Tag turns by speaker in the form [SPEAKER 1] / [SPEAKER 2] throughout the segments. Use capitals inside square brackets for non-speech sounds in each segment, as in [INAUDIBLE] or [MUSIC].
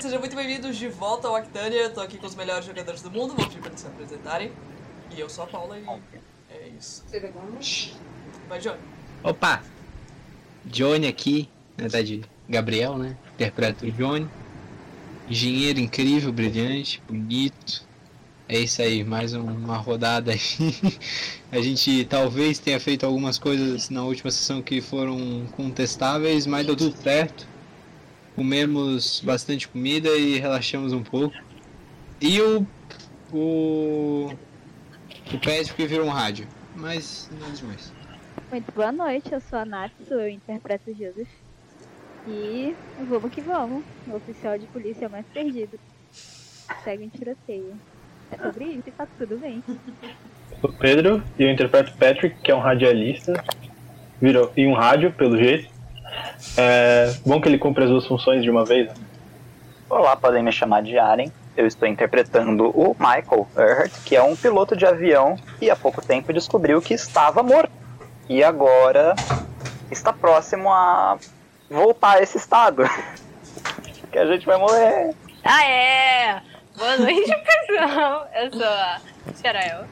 [SPEAKER 1] sejam muito bem-vindos de volta ao Actânia. Eu tô aqui com os melhores jogadores do mundo, vou pedir pra eles se apresentarem. E eu sou a Paula e é isso. Vai, Johnny.
[SPEAKER 2] Opa! Johnny aqui, na verdade, Gabriel, né? Interpreta o Johnny. Engenheiro incrível, brilhante, bonito. É isso aí, mais um- uma rodada aí. [LAUGHS] A gente talvez tenha feito algumas coisas na última sessão que foram contestáveis, mas deu tudo certo. Comemos bastante comida e relaxamos um pouco. E o. O. O Patrick virou um rádio. Mas nada demais.
[SPEAKER 3] Muito boa noite, eu sou a Natsu, eu interpreto o Joseph. E vamos que vamos. O oficial de polícia mais perdido. Segue em tiroteio. É sobre isso e tá tudo bem.
[SPEAKER 4] Eu sou o Pedro e eu interpreto o Patrick, que é um radialista. Virou, e um rádio, pelo jeito. É bom que ele cumpre as duas funções de uma vez. né?
[SPEAKER 5] Olá, podem me chamar de Aren. Eu estou interpretando o Michael Earhart, que é um piloto de avião que há pouco tempo descobriu que estava morto. E agora está próximo a voltar a esse estado. [LAUGHS] que a gente vai morrer.
[SPEAKER 6] Ah, é! Boa noite, [LAUGHS] pessoal! Eu sou a Xarael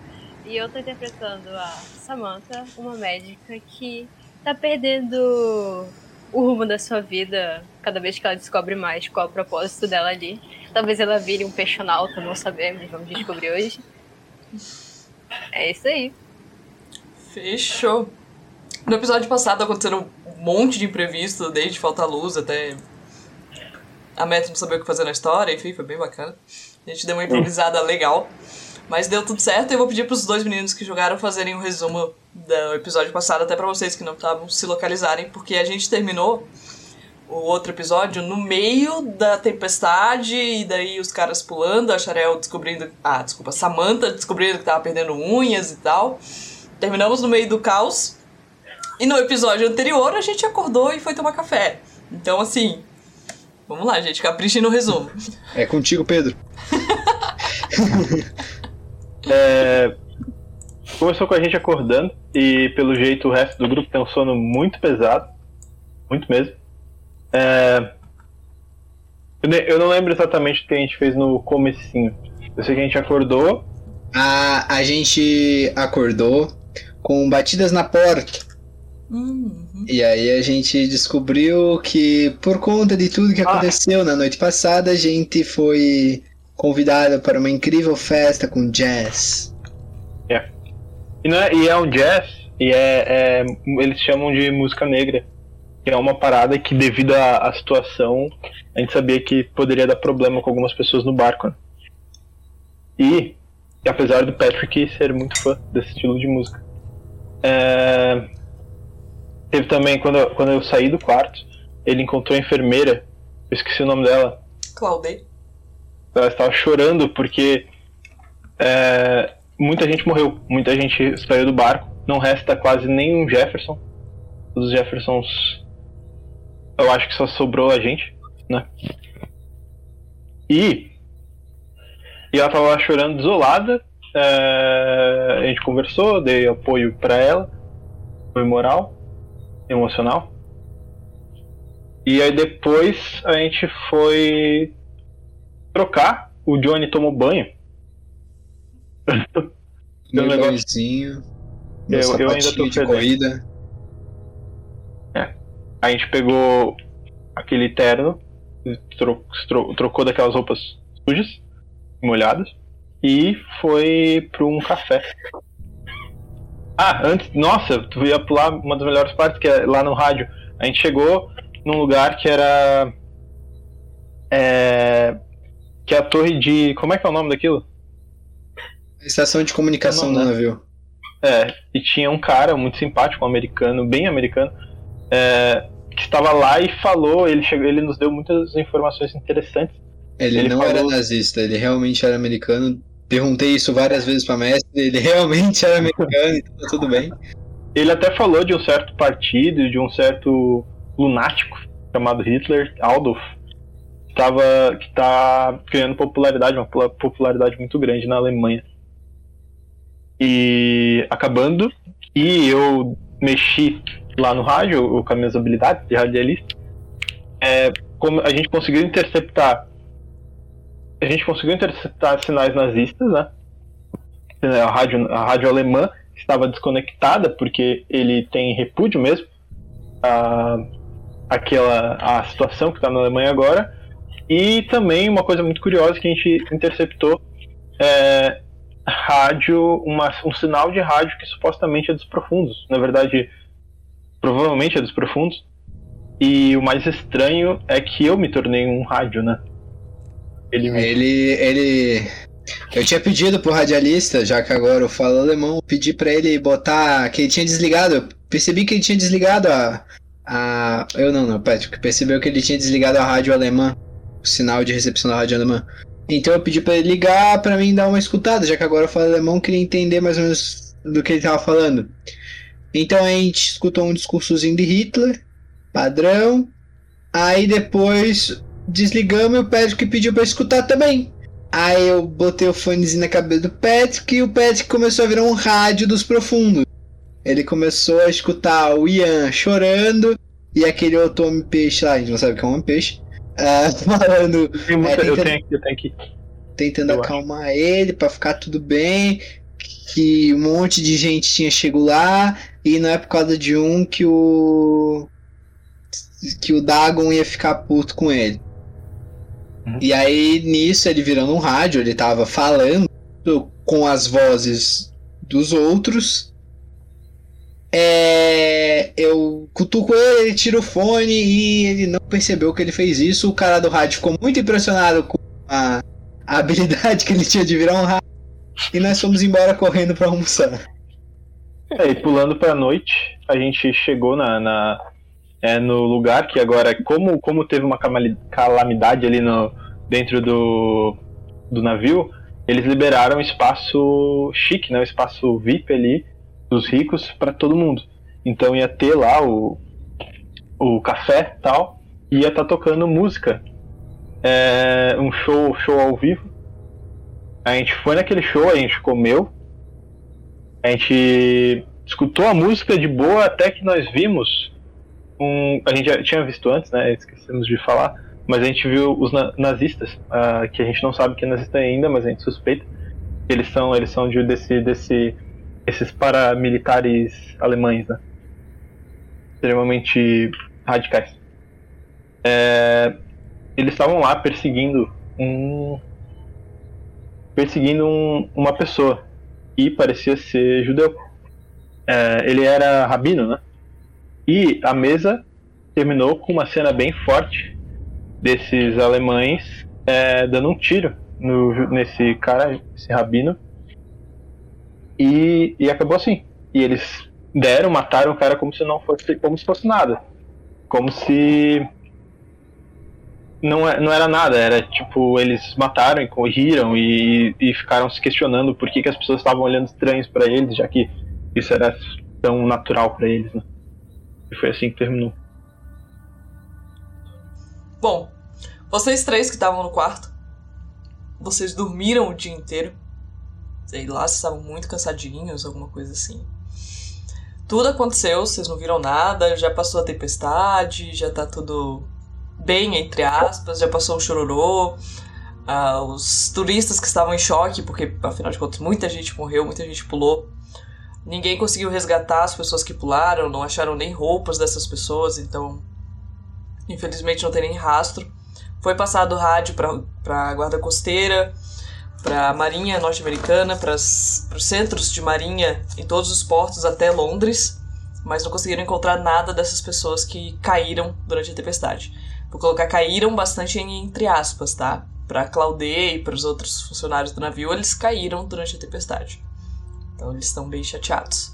[SPEAKER 6] e eu tô interpretando a Samantha, uma médica que tá perdendo o rumo da sua vida cada vez que ela descobre mais qual é o propósito dela ali. Talvez ela vire um peixonauta, não sabemos, vamos descobrir hoje. É isso aí.
[SPEAKER 1] Fechou. No episódio passado aconteceram um monte de imprevisto, desde faltar luz até a Matt não saber o que fazer na história, enfim, foi bem bacana. A gente deu uma improvisada legal. Mas deu tudo certo eu vou pedir pros dois meninos que jogaram fazerem um resumo do episódio passado, até pra vocês que não estavam se localizarem, porque a gente terminou o outro episódio no meio da tempestade e daí os caras pulando, a Sharel descobrindo. Ah, desculpa, Samantha descobrindo que tava perdendo unhas e tal. Terminamos no meio do caos. E no episódio anterior a gente acordou e foi tomar café. Então, assim. Vamos lá, gente, caprichem no resumo.
[SPEAKER 2] É contigo, Pedro. [LAUGHS] [LAUGHS]
[SPEAKER 4] É, começou com a gente acordando e pelo jeito o resto do grupo tem um sono muito pesado. Muito mesmo. É, eu, não lembro exatamente o que a gente fez no comecinho. Eu sei que a gente acordou.
[SPEAKER 2] A, a gente acordou com batidas na porta.
[SPEAKER 1] Uhum.
[SPEAKER 2] E aí a gente descobriu que por conta de tudo que
[SPEAKER 4] Ah.
[SPEAKER 2] aconteceu na noite passada, a gente foi convidado para uma incrível festa com jazz.
[SPEAKER 4] E, não é, e é um jazz, e é, é- eles chamam de música negra. Que é uma parada que, devido à, à situação, a gente sabia que poderia dar problema com algumas pessoas no barco. né? E, apesar do Patrick ser muito fã desse estilo de música. é, teve também, quando eu, quando eu saí do quarto, ele encontrou a enfermeira, eu esqueci o nome dela,
[SPEAKER 1] Claudei.
[SPEAKER 4] ela estava chorando porque é, muita gente morreu, muita gente saiu do barco, não resta quase nenhum Jefferson. Os Jeffersons, eu acho que só sobrou a gente, né? E, e ela estava lá chorando desolada. é, a gente conversou, dei apoio para ela, foi moral, emocional. E aí depois a gente foi trocar, o Johnny tomou banho.
[SPEAKER 2] Meu
[SPEAKER 4] negócio-
[SPEAKER 2] meu
[SPEAKER 4] Eu- eu ainda tô
[SPEAKER 2] de
[SPEAKER 4] fedendo.
[SPEAKER 2] corrida.
[SPEAKER 4] A gente pegou aquele terno, tro- tro- trocou daquelas roupas sujas, molhadas, e foi para um café. Ah, antes, nossa, tu ia pular uma das melhores partes, que é lá no rádio. A gente chegou num lugar que era. É, que é a torre de. Como é que é o nome daquilo?
[SPEAKER 2] Estação de comunicação do
[SPEAKER 4] né?
[SPEAKER 2] navio.
[SPEAKER 4] É, e tinha um cara muito simpático, um americano, bem americano, é, que estava lá e falou, ele, chegou, ele nos deu muitas informações interessantes.
[SPEAKER 2] Ele,
[SPEAKER 4] Ele
[SPEAKER 2] não
[SPEAKER 4] falou-
[SPEAKER 2] era nazista, ele realmente era americano. Perguntei isso várias vezes pra mestre, ele [LAUGHS] realmente era americano, então tá tudo bem.
[SPEAKER 4] Ele até falou de um certo partido, de um certo lunático chamado Hitler, Adolf, que, tava, que tá ganhando popularidade, uma pula- popularidade muito grande na Alemanha. E acabando, e eu mexi lá no rádio, com as minhas habilidades de radialista, é, como a gente conseguiu interceptar a gente conseguiu interceptar sinais nazistas, né? A rádio, a rádio alemã estava desconectada porque ele tem repúdio mesmo a, aquela a situação que está na Alemanha agora. E também uma coisa muito curiosa que a gente interceptou é rádio, uma, um sinal de rádio que supostamente é dos profundos. Na verdade, provavelmente é dos profundos. E o mais estranho é que eu me tornei um rádio, né?
[SPEAKER 2] Ele, me... ele, ele, eu tinha pedido pro radialista, já que agora eu falo alemão, pedi para ele botar que ele tinha desligado. Eu percebi que ele tinha desligado a, a, eu não, não, Patrick, percebeu que ele tinha desligado a rádio alemã, o sinal de recepção da rádio alemã. Então eu pedi para ele ligar para mim dar uma escutada, já que agora eu falo alemão, queria entender mais ou menos do que ele tava falando. Então a gente escutou um discursozinho de Hitler, padrão. Aí depois desligamos e o Patrick pediu para escutar também. Aí eu botei o fonezinho na cabeça do Patrick e o Patrick começou a virar um rádio dos profundos. Ele começou a escutar o Ian chorando e aquele outro homem peixe lá, a gente não sabe o que é um homem peixe, uh, [LAUGHS] falando.
[SPEAKER 4] Tem muita, é, tentando, eu tenho aqui, eu tenho aqui.
[SPEAKER 2] Tentando eu acalmar acho. ele para ficar tudo bem. Que um monte de gente tinha chegado lá e não é por causa de um que o. que o Dagon ia ficar puto com ele. Uhum. E aí, nisso, ele virando um rádio, ele tava falando com as vozes dos outros. É, eu cutuco ele, ele tira o fone e ele não percebeu que ele fez isso. O cara do rádio ficou muito impressionado com a, a habilidade que ele tinha de virar um rádio. E nós fomos embora correndo para almoçar.
[SPEAKER 4] É, e pulando pra noite, a gente chegou na, na é, no lugar que agora, como, como teve uma calamidade ali no, dentro do, do navio, eles liberaram espaço chique, né, um espaço VIP ali dos ricos para todo mundo. Então ia ter lá o, o café tal, e ia estar tá tocando música, é, um show, show ao vivo. A gente foi naquele show, a gente comeu, a gente escutou a música de boa até que nós vimos um. A gente já tinha visto antes, né? Esquecemos de falar. Mas a gente viu os na nazistas, uh, que a gente não sabe que é nazista ainda, mas a gente suspeita. Eles são, eles são de, desse, desse, esses paramilitares alemães, né? Extremamente radicais. É, eles estavam lá perseguindo um. perseguindo um, uma pessoa. E parecia ser judeu. É, ele era rabino, né? E a mesa terminou com uma cena bem forte desses alemães é, dando um tiro no, nesse cara, esse rabino. E, e acabou assim. E eles deram, mataram o cara como se não fosse, como se fosse nada. Como se não, é, não era nada, era tipo, eles mataram e corriram e, e ficaram se questionando por que, que as pessoas estavam olhando estranhos para eles, já que isso era tão natural para eles, né? E foi assim que terminou.
[SPEAKER 1] Bom, vocês três que estavam no quarto, vocês dormiram o dia inteiro. Sei lá, estavam muito cansadinhos, alguma coisa assim. Tudo aconteceu, vocês não viram nada, já passou a tempestade, já tá tudo bem, entre aspas, já passou o chororô. Uh, os turistas que estavam em choque, porque afinal de contas muita gente morreu, muita gente pulou. Ninguém conseguiu resgatar as pessoas que pularam, não acharam nem roupas dessas pessoas, então infelizmente não tem nem rastro. Foi passado rádio para a guarda costeira, para a marinha norte-americana, para os centros de marinha em todos os portos até Londres, mas não conseguiram encontrar nada dessas pessoas que caíram durante a tempestade. Vou colocar caíram bastante entre aspas, tá? Para Claudê e para os outros funcionários do navio, eles caíram durante a tempestade. Então eles estão bem chateados.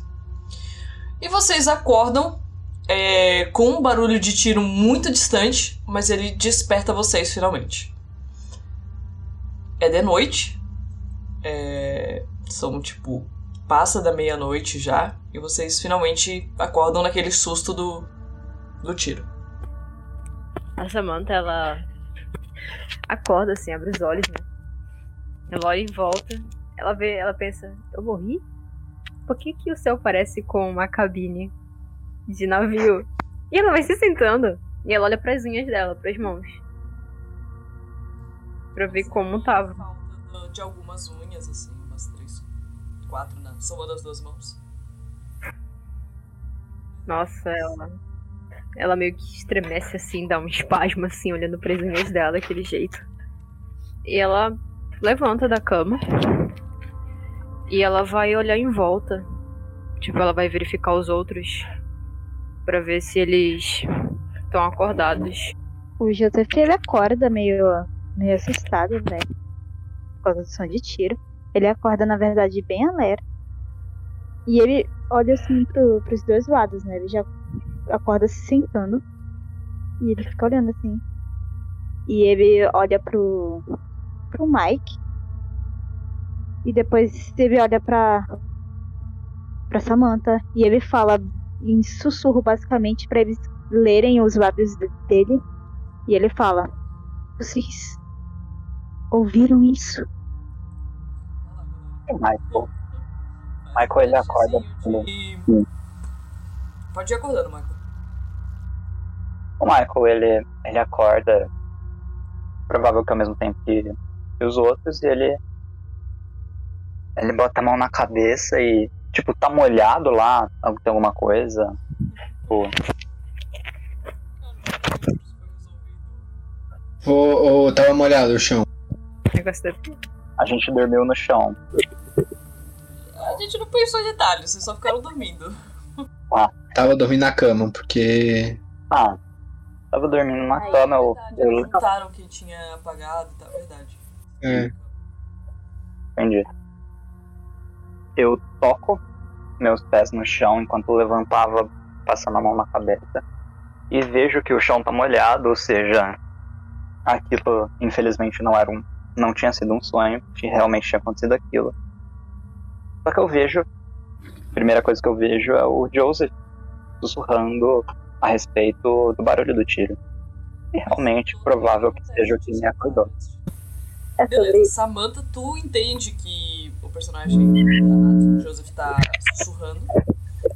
[SPEAKER 1] E vocês acordam é, com um barulho de tiro muito distante, mas ele desperta vocês finalmente. É de noite. É, são tipo. Passa da meia-noite já. E vocês finalmente acordam naquele susto do, do tiro.
[SPEAKER 6] A Samantha, ela acorda assim, abre os olhos, né? Ela olha em volta. Ela vê, ela pensa, eu morri? por que, que o céu parece com uma cabine de navio? E ela vai se sentando. E ela olha para as unhas dela, para as mãos. Pra ver como tava.
[SPEAKER 1] Falta de algumas unhas, assim, umas três, quatro na soma das duas mãos.
[SPEAKER 6] Nossa, ela. Ela meio que estremece assim, dá um [LAUGHS] espasmo assim, olhando para as unhas dela daquele jeito. E ela levanta da cama. E ela vai olhar em volta. Tipo, ela vai verificar os outros. Pra ver se eles estão acordados.
[SPEAKER 3] O Joseph ele acorda meio, meio assustado, velho. Por causa do som de tiro. Ele acorda, na verdade, bem alerta. E ele olha assim pro, pros dois lados, né? Ele já acorda se sentando. E ele fica olhando assim. E ele olha pro, pro Mike. E depois ele olha pra, pra Samantha. E ele fala em sussurro, basicamente, pra eles lerem os lábios de- dele. E ele fala: Vocês ouviram isso?
[SPEAKER 5] O Michael. Michael, ele acorda.
[SPEAKER 1] E... Pode ir acordando, Michael.
[SPEAKER 5] O Michael, ele, ele acorda, provável que ao mesmo tempo que, que os outros, e ele. Ele bota a mão na cabeça e, tipo, tá molhado lá, tem alguma coisa. Tipo,
[SPEAKER 7] Ou, ou tava molhado o chão?
[SPEAKER 6] Negócio da...
[SPEAKER 5] a gente dormiu no chão.
[SPEAKER 1] A gente não pensou em detalhes, vocês só ficaram dormindo.
[SPEAKER 7] Tava dormindo na cama, porque.
[SPEAKER 5] Ah, tava dormindo na
[SPEAKER 1] Aí,
[SPEAKER 5] cama,
[SPEAKER 1] é verdade,
[SPEAKER 5] eu
[SPEAKER 1] eles contaram que tinha apagado, tá verdade.
[SPEAKER 7] É.
[SPEAKER 5] entendi. Eu toco meus pés no chão enquanto levantava, passando a mão na cabeça. E vejo que o chão tá molhado, ou seja, aquilo infelizmente não era um. Não tinha sido um sonho, que realmente tinha acontecido aquilo. Só que eu vejo. A primeira coisa que eu vejo é o Joseph sussurrando a respeito do barulho do tiro. E realmente provável que seja o que me acordou.
[SPEAKER 3] É
[SPEAKER 1] Beleza. Samantha, tu entende que o personagem da Nathan, o Joseph, tá sussurrando.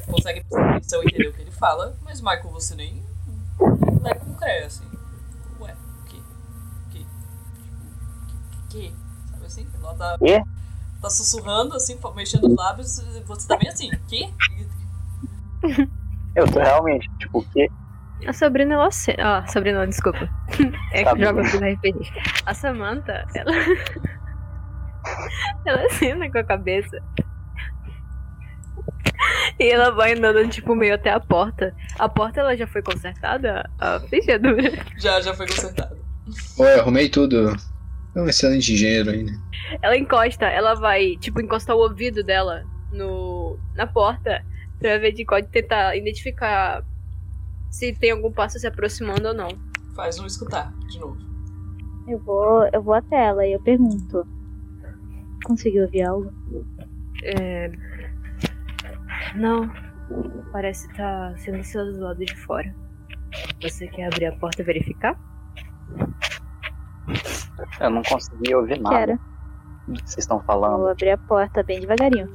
[SPEAKER 1] Consegue prestar atenção e entender o que ele fala, mas Michael, você nem leva com cré, assim. O que? Sabe assim? Ela tá,
[SPEAKER 5] Quê?
[SPEAKER 1] tá sussurrando, assim, mexendo os lábios, e você tá bem assim, que? [LAUGHS]
[SPEAKER 5] Eu tô realmente, tipo, o quê?
[SPEAKER 6] A Sabrina, ela... ce- Ah, Sabrina, não, desculpa. [LAUGHS] É que joga tudo RPG. A Samantha, ela... [LAUGHS] ela cena com a cabeça. E ela vai andando, tipo, meio até a porta. A porta, ela já foi consertada? A fechadura.
[SPEAKER 1] Já, já foi consertado.
[SPEAKER 7] Oi, arrumei tudo. É um excelente engenheiro aí, né?
[SPEAKER 6] Ela encosta, ela vai, tipo, encostar o ouvido dela no, na porta pra ver de pode tentar identificar se tem algum passo se aproximando ou não.
[SPEAKER 1] Faz um escutar, de novo.
[SPEAKER 3] Eu vou, eu vou até ela e eu pergunto: Conseguiu ouvir algo?
[SPEAKER 6] É... Não, parece estar sendo silencioso do lado de fora. Você quer abrir a porta e verificar?
[SPEAKER 5] Eu não consegui ouvir nada
[SPEAKER 3] Quero.
[SPEAKER 5] do que vocês estão
[SPEAKER 3] Vou
[SPEAKER 5] falando.
[SPEAKER 3] abrir a porta bem devagarinho.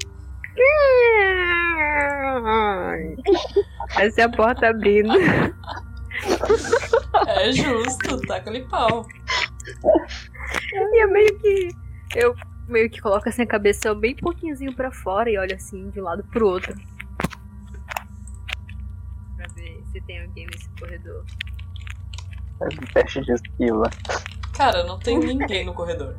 [SPEAKER 6] Essa é a porta abrindo. [LAUGHS]
[SPEAKER 1] É justo, taca ali pau.
[SPEAKER 6] E eu meio que. Eu meio que coloco assim a cabeça bem pouquinhozinho pra fora e olho assim de um lado pro outro. Pra ver se tem alguém nesse corredor.
[SPEAKER 5] Faz um teste de esquiva.
[SPEAKER 1] Cara, não tem [LAUGHS] ninguém no corredor.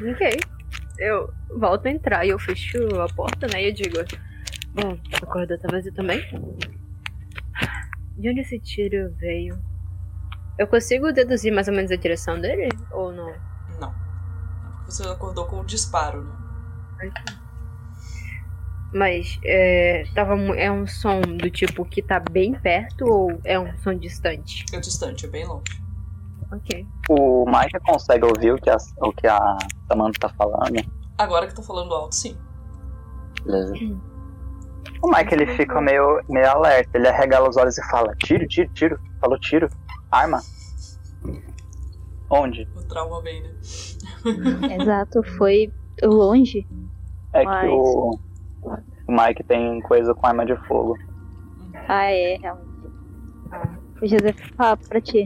[SPEAKER 6] Ok. Eu volto a entrar e eu fecho a porta, né? E eu digo: Bom, o corredor tá vazio também? De onde esse tiro veio? Eu consigo deduzir mais ou menos a direção dele? Ou não?
[SPEAKER 1] Não. Você acordou com o disparo, né?
[SPEAKER 6] Mas é, tava, é um som do tipo que tá bem perto ou é um som distante?
[SPEAKER 1] É distante, é bem longe.
[SPEAKER 6] Ok.
[SPEAKER 5] O Mike consegue ouvir o que a, o que a Samantha tá falando.
[SPEAKER 1] Agora que tá falando alto, sim.
[SPEAKER 5] Beleza. O Mike ele fica meio, meio alerta, ele arregala os olhos e fala: tiro, tiro, tiro. Falou tiro. Arma. Onde?
[SPEAKER 1] O trauma vem, né?
[SPEAKER 3] Exato, foi longe.
[SPEAKER 5] É que
[SPEAKER 3] Mas-
[SPEAKER 5] o, o Mike tem coisa com arma de fogo.
[SPEAKER 3] Ah, é, realmente.
[SPEAKER 6] Ah,
[SPEAKER 3] O José fala pra ti.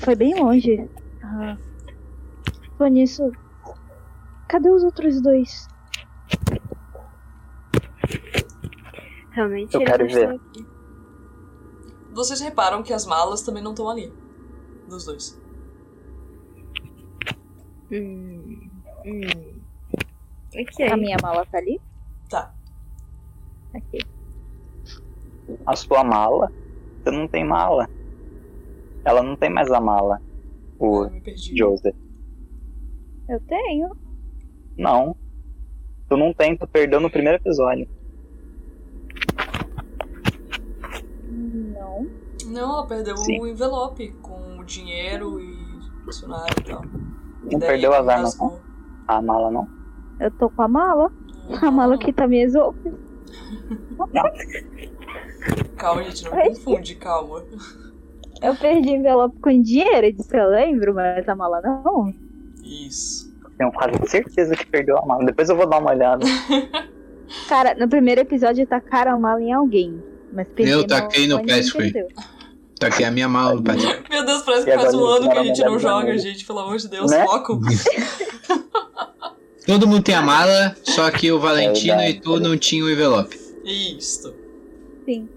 [SPEAKER 3] Foi bem longe. Ah. Foi nisso. Cadê os outros dois?
[SPEAKER 6] Realmente
[SPEAKER 5] Eu
[SPEAKER 6] eles
[SPEAKER 5] quero
[SPEAKER 6] não estão
[SPEAKER 5] ver.
[SPEAKER 6] aqui.
[SPEAKER 1] Vocês reparam que as malas também não estão ali. Dos dois.
[SPEAKER 6] Hum. Hum. Ok.
[SPEAKER 3] A minha mala tá ali? Aqui.
[SPEAKER 5] A sua mala? Você não tem mala. Ela não tem mais a mala. O
[SPEAKER 1] perdi.
[SPEAKER 5] Joseph.
[SPEAKER 3] Eu tenho.
[SPEAKER 5] Não. Tu não tem, tu perdeu no primeiro episódio.
[SPEAKER 3] Não.
[SPEAKER 1] Não, ela perdeu
[SPEAKER 5] Sim.
[SPEAKER 1] o envelope com o dinheiro e dicionário e tal.
[SPEAKER 5] Não
[SPEAKER 1] daí
[SPEAKER 5] perdeu as armas,
[SPEAKER 1] rasgou.
[SPEAKER 5] A mala não.
[SPEAKER 3] Eu tô com a mala. A mala que tá me exope.
[SPEAKER 1] Calma, gente, não confunde, calma.
[SPEAKER 3] Eu perdi envelope com dinheiro, disso eu lembro, mas a mala não.
[SPEAKER 1] Isso.
[SPEAKER 5] Tenho quase certeza que perdeu a mala. Depois eu vou dar uma olhada. [LAUGHS]
[SPEAKER 3] Cara, no primeiro episódio tacaram a mala em alguém. Mas perdi
[SPEAKER 7] Eu
[SPEAKER 3] a mala,
[SPEAKER 7] taquei no. Tá aqui a minha mala, Patrick.
[SPEAKER 1] Meu Deus, parece que faz um ano que a gente não joga, gente. Pelo amor de Deus,
[SPEAKER 5] Né?
[SPEAKER 1] foco. [LAUGHS] [LAUGHS]
[SPEAKER 7] Todo mundo tem a mala, só que o Valentino
[SPEAKER 5] É
[SPEAKER 7] e tu não tinham o envelope.
[SPEAKER 1] Isso.
[SPEAKER 3] Sim.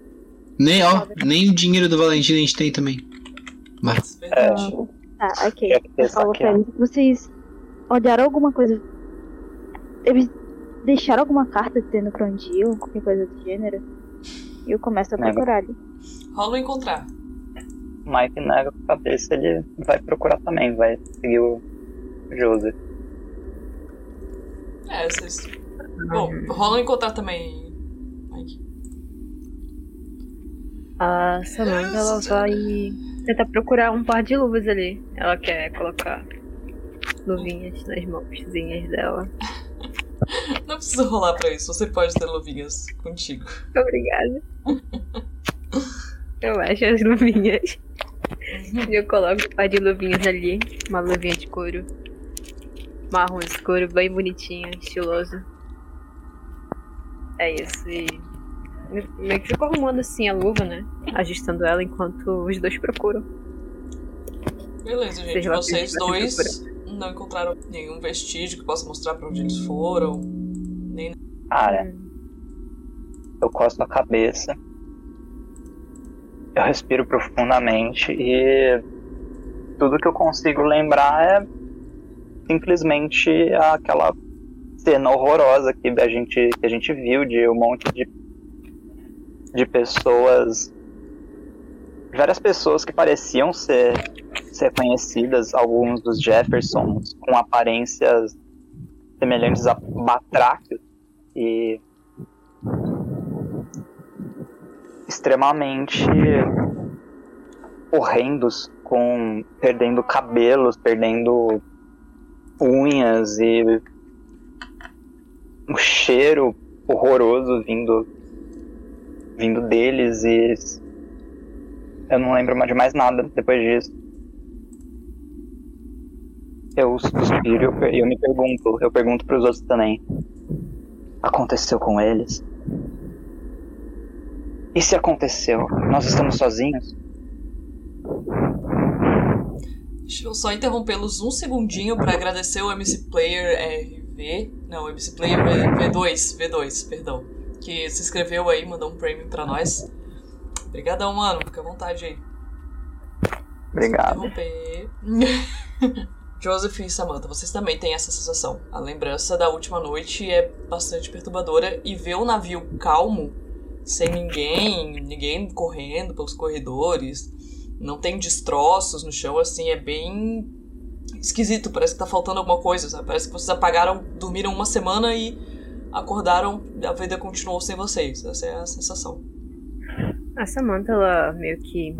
[SPEAKER 7] Nem, ó, nem o dinheiro do Valentino a gente tem também. Mas,
[SPEAKER 1] Verdade.
[SPEAKER 3] Tá, ok. Eu falo pra eles. Vocês olharam alguma coisa? Eles deixaram alguma carta dizendo pra onde iam, qualquer coisa do gênero? E eu começo a procurar ali.
[SPEAKER 1] Rola encontrar.
[SPEAKER 5] O Mike nega com a cabeça, ele vai procurar também, vai seguir o Joseph.
[SPEAKER 1] É, vocês. Bom, rola um encontrar também, Mike.
[SPEAKER 6] A Samantha ela vai tentar procurar um par de luvas ali. Ela quer colocar luvinhas nas mãozinhas dela. [LAUGHS]
[SPEAKER 1] Não precisa rolar pra isso, você pode ter luvinhas contigo.
[SPEAKER 6] Obrigada. Eu acho as luvinhas. E eu coloco um par de luvinhas ali. Uma luvinha de couro. Marrom escuro, bem bonitinha, estiloso. É isso. E meio que fico arrumando assim a luva, né? Ajustando ela enquanto os dois procuram.
[SPEAKER 1] Beleza, gente.
[SPEAKER 6] Seja
[SPEAKER 1] Vocês dois não encontraram nenhum vestígio que possa mostrar pra onde eles foram.
[SPEAKER 5] Cara, eu costo a cabeça. Eu respiro profundamente e tudo que eu consigo lembrar é simplesmente aquela cena horrorosa que a gente, que a gente viu de um monte de, de pessoas. Várias pessoas que pareciam ser, ser conhecidas, alguns dos Jeffersons com aparências semelhantes a batráquios e extremamente horrendos, com perdendo cabelos, perdendo unhas e um cheiro horroroso vindo vindo deles e eu não lembro mais de mais nada depois disso. Eu suspiro e eu, me pergunto, eu pergunto pros outros também. Aconteceu com eles? E se aconteceu? Nós estamos sozinhos?
[SPEAKER 1] Deixa eu só interrompê-los um segundinho pra agradecer o MC Player RV. Não, MC Player V- V2, V2, perdão. Que se inscreveu aí, mandou um premium pra nós. Obrigadão, mano. Fica à vontade aí.
[SPEAKER 5] Obrigado. [LAUGHS]
[SPEAKER 1] Joseph e Samantha, vocês também têm essa sensação. A lembrança da última noite é bastante perturbadora e ver o navio calmo, sem ninguém, ninguém correndo pelos corredores, não tem destroços no chão, assim, é bem esquisito. Parece que tá faltando alguma coisa, sabe? Parece que vocês apagaram, dormiram uma semana e acordaram e a vida continuou sem vocês. Essa é a sensação.
[SPEAKER 6] A Samantha, ela meio que.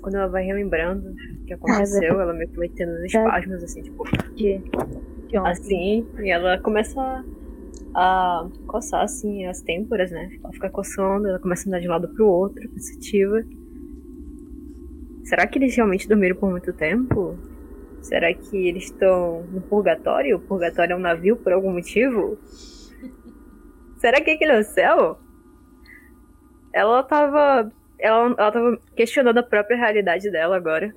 [SPEAKER 6] Quando ela vai relembrando o que aconteceu, ela meio que vai tendo uns espasmos, assim, tipo,
[SPEAKER 3] De,
[SPEAKER 6] assim, e ela começa a coçar, assim, as têmporas, né? Ela fica coçando, ela começa a andar de um lado pro outro, pensativa. Será que eles realmente dormiram por muito tempo? Será que eles estão no purgatório? O purgatório é um navio por algum motivo? Será que aquele é o céu? Ela tava ela, ela tava questionando a própria realidade dela agora.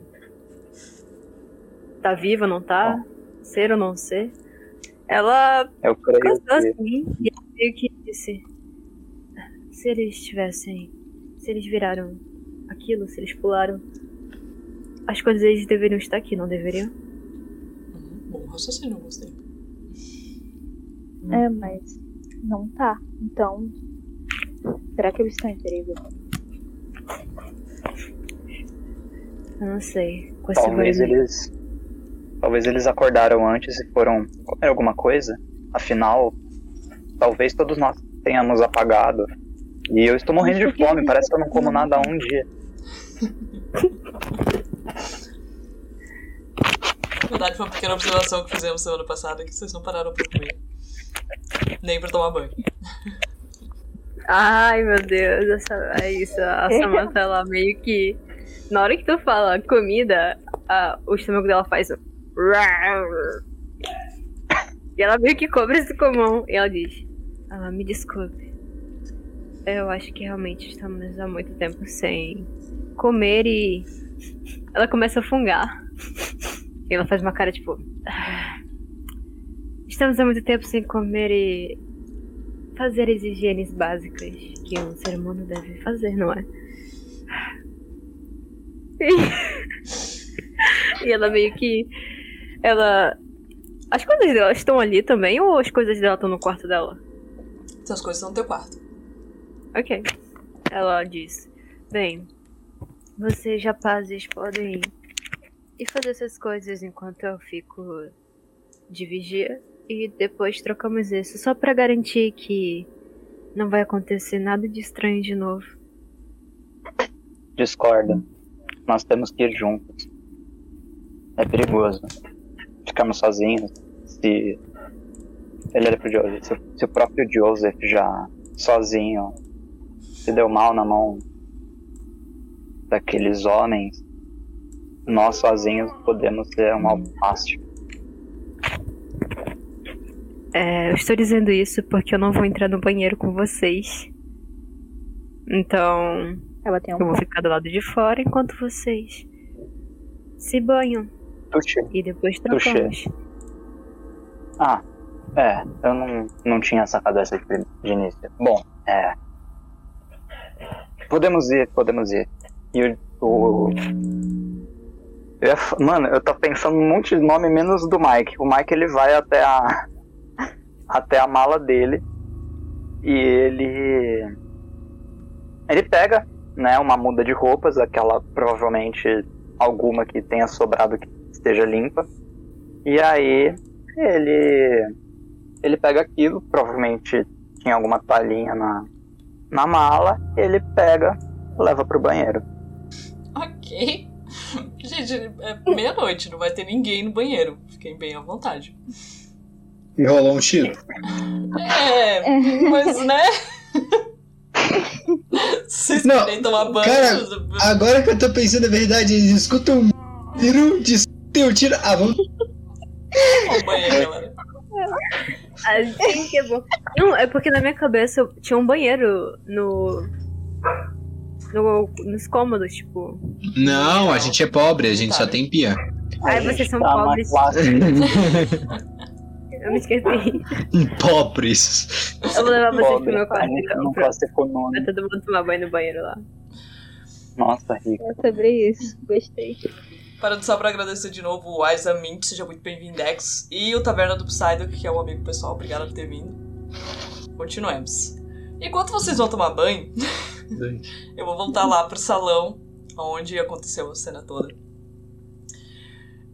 [SPEAKER 6] Tá viva, não tá? Ser ou não ser? Ela
[SPEAKER 5] Eu creio que
[SPEAKER 6] assim e meio que disse: Se eles tivessem. Se eles viraram aquilo, se eles pularam. As coisas eles deveriam estar aqui, não deveriam?
[SPEAKER 1] Uhum, bom raciocínio, gostei.
[SPEAKER 3] É, mas não tá. Então, será que eles estão em perigo?
[SPEAKER 6] Eu não sei. Com esse
[SPEAKER 5] talvez
[SPEAKER 6] barulho.
[SPEAKER 5] eles. Talvez eles acordaram antes e foram comer alguma coisa. Afinal, talvez todos nós tenhamos apagado. E eu estou morrendo de fome, parece que eu não como nada há um dia. [LAUGHS]
[SPEAKER 1] Na verdade, foi uma pequena observação que fizemos semana passada que vocês não pararam pra comer. Nem pra tomar banho.
[SPEAKER 6] Ai, meu Deus, essa, é isso. A Samantha, ela meio que. Na hora que tu fala comida, a- o estômago dela faz um. E ela meio que cobre esse comum. E ela diz: ah, Me desculpe. Eu acho que realmente estamos há muito tempo sem comer e. Ela começa a fungar. E ela faz uma cara tipo. "Ah, Estamos há muito tempo sem comer e fazer as higienes básicas que um ser humano deve fazer, não é? E, [LAUGHS] e ela meio que. Ela. As coisas dela estão ali também ou as coisas dela estão no quarto dela?
[SPEAKER 1] Essas coisas estão no teu quarto.
[SPEAKER 6] Ok. Ela diz: Bem, vocês rapazes podem ir fazer essas coisas enquanto eu fico de vigia e depois trocamos isso, só pra garantir que não vai acontecer nada de estranho de novo.
[SPEAKER 5] Discorda. Nós temos que ir juntos. É perigoso. Ficarmos sozinhos. Se. Ele era pro Joseph. Se, se o próprio Joseph já sozinho se deu mal na mão daqueles homens, nós sozinhos podemos ser um alvo fácil.
[SPEAKER 6] É, eu estou dizendo isso porque eu não vou entrar no banheiro com vocês. Então,
[SPEAKER 3] Ela tem um
[SPEAKER 6] eu vou ficar do lado de fora enquanto vocês se banham
[SPEAKER 5] Tuxi.
[SPEAKER 6] e depois trocamos.
[SPEAKER 5] Ah, é, eu não, não tinha sacado essa de, de início. Bom, é. Podemos ir, podemos ir. E o. o eu mano, eu tô pensando num monte de nome menos do Mike. O Mike ele vai até a. [LAUGHS] até a mala dele. E ele. Ele pega, né, uma muda de roupas, aquela provavelmente alguma que tenha sobrado que esteja limpa. E aí ele ele pega aquilo, provavelmente tinha alguma toalhinha na, na mala, ele pega, leva pro banheiro.
[SPEAKER 1] Ok. Gente, é meia-noite, não vai ter ninguém no banheiro. Fiquem bem à vontade.
[SPEAKER 2] E rolou um tiro.
[SPEAKER 1] É, mas né? [LAUGHS] Se vocês
[SPEAKER 2] Não,
[SPEAKER 1] querem tomar banho.
[SPEAKER 2] cara, Agora que eu tô pensando a verdade, eles escutam um tiro, tem um tiro. Ah, vamos.
[SPEAKER 1] galera.
[SPEAKER 6] Assim que é bom. Não, é porque na minha cabeça eu tinha um banheiro no. No nos cômodos, tipo.
[SPEAKER 7] Não, a gente é pobre, a gente só tem pia.
[SPEAKER 6] Ai, vocês são
[SPEAKER 5] tá
[SPEAKER 6] pobres. Eu me esqueci. [LAUGHS]
[SPEAKER 7] Pobres.
[SPEAKER 6] Eu vou levar vocês pro meu
[SPEAKER 5] a
[SPEAKER 6] quarto então.
[SPEAKER 5] não
[SPEAKER 6] Pra, pra todo mundo tomar banho no banheiro lá.
[SPEAKER 5] Nossa, rica.
[SPEAKER 3] É sobre isso. Gostei.
[SPEAKER 1] Parando só pra agradecer de novo o Aiza Mint, seja muito bem-vindo, Dex. E o Taverna do Psyduck, que é um amigo pessoal, obrigado por ter vindo. Continuemos. Enquanto vocês vão tomar banho, [LAUGHS] [LAUGHS] eu vou voltar lá pro salão onde aconteceu a cena toda.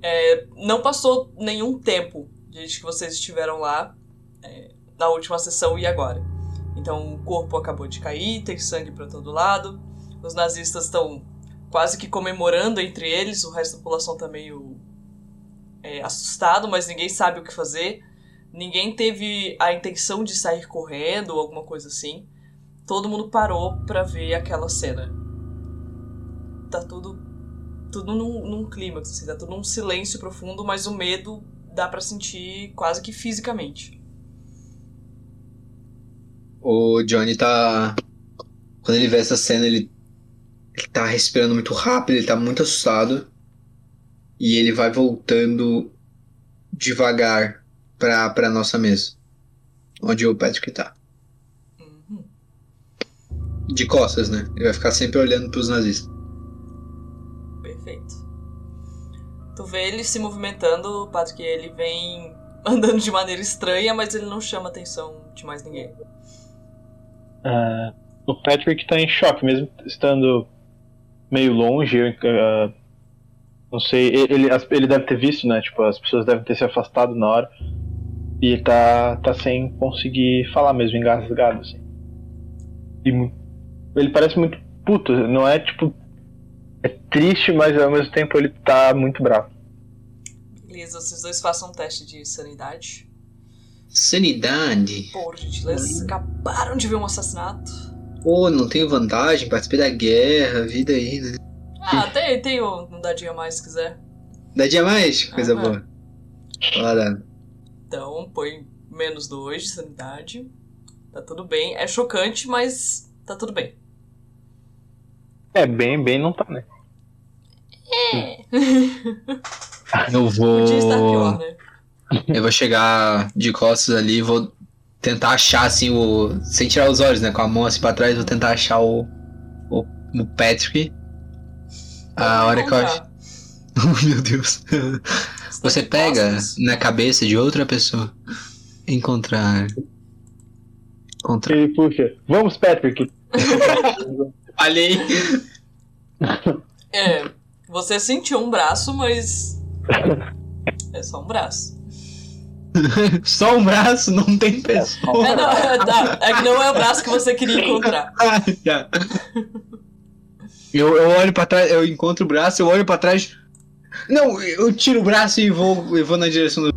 [SPEAKER 1] É, não passou nenhum tempo desde que vocês estiveram lá é, na última sessão e agora. Então o corpo acabou de cair, tem sangue pra todo lado. Os nazistas estão quase que comemorando entre eles, o resto da população tá meio é, assustado, mas ninguém sabe o que fazer. Ninguém teve a intenção de sair correndo ou alguma coisa assim. Todo mundo parou pra ver aquela cena. Tá tudo tudo num, num clímax, assim, tá tudo num silêncio profundo, mas o medo dá pra sentir quase que fisicamente.
[SPEAKER 2] O Johnny tá. Quando ele vê essa cena, ele Ele tá respirando muito rápido, ele tá muito assustado. E ele vai voltando devagar pra, pra nossa mesa. Onde o Patrick tá. De costas, né? Ele vai ficar sempre olhando pros nazistas.
[SPEAKER 1] Perfeito. Tu vê ele se movimentando, Patrick, ele vem [LAUGHS] andando de maneira estranha, mas ele não chama a atenção de mais ninguém.
[SPEAKER 4] Ah, o Patrick tá em choque, mesmo estando meio longe. ah, não sei, ele, as- ele deve ter visto, né? Tipo, as pessoas devem ter se afastado na hora. E ele tá, tá sem conseguir falar mesmo, engasgado, assim. E mu- ele parece muito puto, não é tipo. É triste, mas ao mesmo tempo ele tá muito bravo.
[SPEAKER 1] Beleza, vocês dois façam um teste de sanidade.
[SPEAKER 2] Sanidade.
[SPEAKER 1] Por gentileza, vocês acabaram de ver um assassinato.
[SPEAKER 2] Pô, não tenho vantagem, participei da guerra, vida aí, né?
[SPEAKER 1] Ah, tem, tem um um dadinho a mais se quiser.
[SPEAKER 2] Dá dia mais? Coisa
[SPEAKER 1] Aham.
[SPEAKER 2] boa. Bora.
[SPEAKER 1] Então, põe menos dois de sanidade. Tá tudo bem. É chocante, mas tá tudo bem.
[SPEAKER 4] É, bem, bem não tá, né?
[SPEAKER 7] Eu vou.
[SPEAKER 1] Podia estar pior, né?
[SPEAKER 2] Eu vou chegar de costas ali e vou tentar achar assim o. Sem tirar os olhos, né? Com a mão assim pra trás, vou tentar achar o. O, o Patrick. A hora que eu acho. [LAUGHS] Oh, meu Deus. Você pega
[SPEAKER 1] costas.
[SPEAKER 2] na cabeça de outra pessoa. Encontrar. Encontrar.
[SPEAKER 4] E puxa, vamos, Patrick! [LAUGHS]
[SPEAKER 2] Falhei.
[SPEAKER 1] É, você sentiu um braço, mas. É só um braço. [LAUGHS]
[SPEAKER 2] Só um braço, não tem pessoa.
[SPEAKER 1] É, não, é, tá. É que não é o braço que você queria encontrar. [LAUGHS]
[SPEAKER 2] Ah, tá. Eu, eu olho pra trás, eu encontro o braço, eu olho pra trás. Não, eu tiro o braço e vou, e vou na direção do.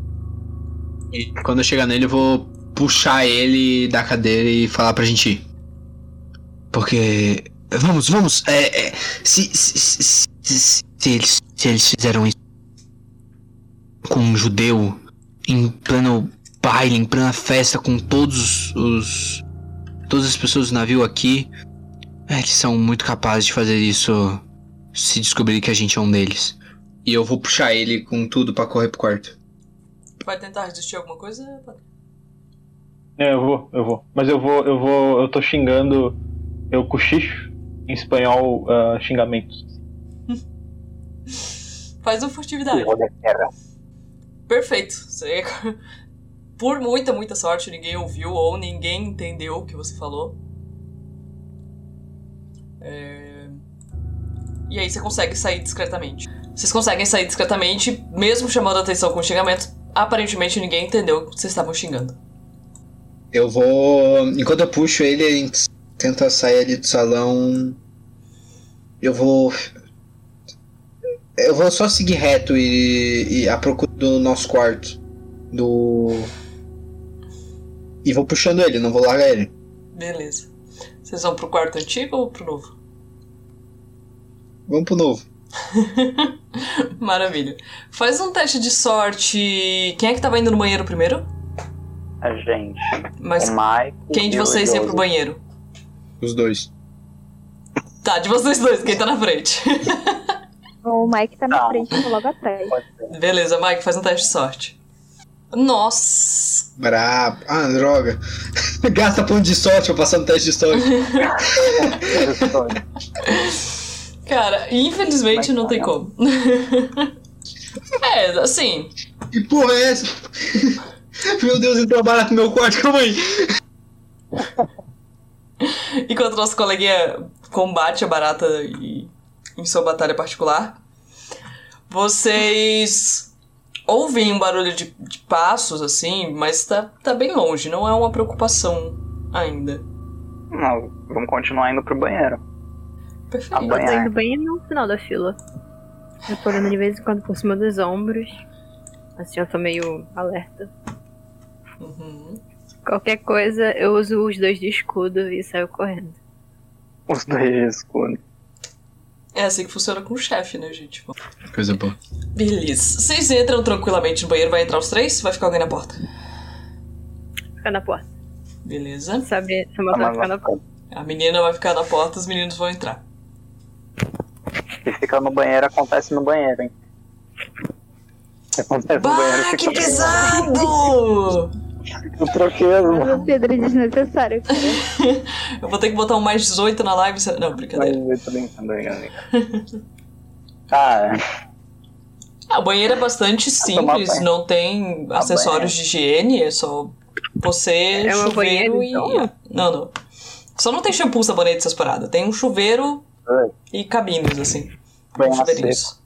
[SPEAKER 2] E quando eu chegar nele, eu vou puxar ele da cadeira e falar pra gente ir. Porque. Vamos, vamos. É, é, se, se, se, se- se eles, se eles fizeram isso com um judeu em pleno baile, em plena festa, com todos os. Todas as pessoas do navio aqui. É, eles são muito capazes de fazer isso se descobrir que a gente é um deles. E eu vou puxar ele com tudo pra correr pro quarto.
[SPEAKER 1] Vai tentar resistir a alguma coisa? Patrick?
[SPEAKER 4] É, eu vou, eu vou. Mas eu vou, eu vou, eu tô xingando, eu cochicho em espanhol ah, xingamentos.
[SPEAKER 1] Faz uma furtividade. Perfeito. Você... [LAUGHS] Por muita, muita sorte, ninguém ouviu ou ninguém entendeu o que você falou. É, E aí você consegue sair discretamente. Vocês conseguem sair discretamente, mesmo chamando a atenção com xingamento. Aparentemente ninguém entendeu o que vocês estavam xingando.
[SPEAKER 2] Eu vou. Enquanto eu puxo ele, a gente tenta sair ali do salão. Eu vou. Eu vou só seguir reto e, e à procura do nosso quarto. Do. E vou puxando ele, não vou largar ele.
[SPEAKER 1] Beleza. Vocês vão pro quarto antigo ou pro novo?
[SPEAKER 2] Vamos pro novo. [LAUGHS]
[SPEAKER 1] Maravilha. Faz um teste de sorte. Quem é que tava indo no banheiro primeiro?
[SPEAKER 5] A gente.
[SPEAKER 1] Mas
[SPEAKER 5] o Mike.
[SPEAKER 1] quem de vocês ia pro banheiro?
[SPEAKER 2] Os dois.
[SPEAKER 1] Tá, de vocês dois, quem tá na frente? [LAUGHS]
[SPEAKER 3] O Mike tá na
[SPEAKER 5] Não.
[SPEAKER 3] frente, eu tô logo atrás.
[SPEAKER 1] Beleza, Mike, faz um teste de sorte. Nossa!
[SPEAKER 2] Brabo. Ah, droga. [LAUGHS] Gasta ponto de sorte pra passar no teste de sorte. [LAUGHS]
[SPEAKER 1] Cara, infelizmente
[SPEAKER 5] Mas
[SPEAKER 1] não tem
[SPEAKER 5] não.
[SPEAKER 1] como. é, assim,
[SPEAKER 2] Que porra é essa? Meu Deus, entrou barato no meu quarto, calma aí. [LAUGHS]
[SPEAKER 1] enquanto nosso coleguinha combate a barata e- em sua batalha particular, vocês ouvem um barulho de, de passos, assim, mas tá, tá bem longe, não é uma preocupação ainda.
[SPEAKER 5] Não, vamos continuar indo pro banheiro.
[SPEAKER 1] Perfeito.
[SPEAKER 6] Eu tô indo bem no final da fila. Eu tô olhando de vez em quando por cima dos ombros. Assim, eu tô meio alerta.
[SPEAKER 1] Uhum.
[SPEAKER 6] Qualquer coisa, eu uso os dois de escudo e saio correndo.
[SPEAKER 5] Os dois de escudo.
[SPEAKER 1] É assim que funciona com o chefe, né, gente?
[SPEAKER 2] Coisa boa.
[SPEAKER 1] Beleza. Vocês entram tranquilamente no banheiro, vai entrar os três? Vai ficar alguém na porta?
[SPEAKER 6] Fica na porta.
[SPEAKER 1] Beleza.
[SPEAKER 6] Sabe, Samantha vai ficar na porta.
[SPEAKER 1] A menina vai ficar na porta, os meninos vão entrar.
[SPEAKER 5] que fica no banheiro acontece no banheiro, hein? Acontece no banheiro
[SPEAKER 1] Bah, que
[SPEAKER 5] no banheiro.
[SPEAKER 1] pesado!
[SPEAKER 5] O troqueiro, mano.
[SPEAKER 3] Uma pedra desnecessária, cara. [LAUGHS]
[SPEAKER 1] Eu vou ter que botar um mais 18 na live. Não, brincadeira.
[SPEAKER 5] Mas eu tô brincando, brincando. Cara,
[SPEAKER 1] Ah, o banheiro é bastante simples, não tem acessórios de higiene, é só você,
[SPEAKER 6] É
[SPEAKER 1] chuveiro e.
[SPEAKER 6] então?
[SPEAKER 1] Não, não. Só não tem shampoo, sabonete, essas paradas. Tem um chuveiro
[SPEAKER 5] É.
[SPEAKER 1] e cabines, assim.
[SPEAKER 5] a
[SPEAKER 1] Chuveirinhos.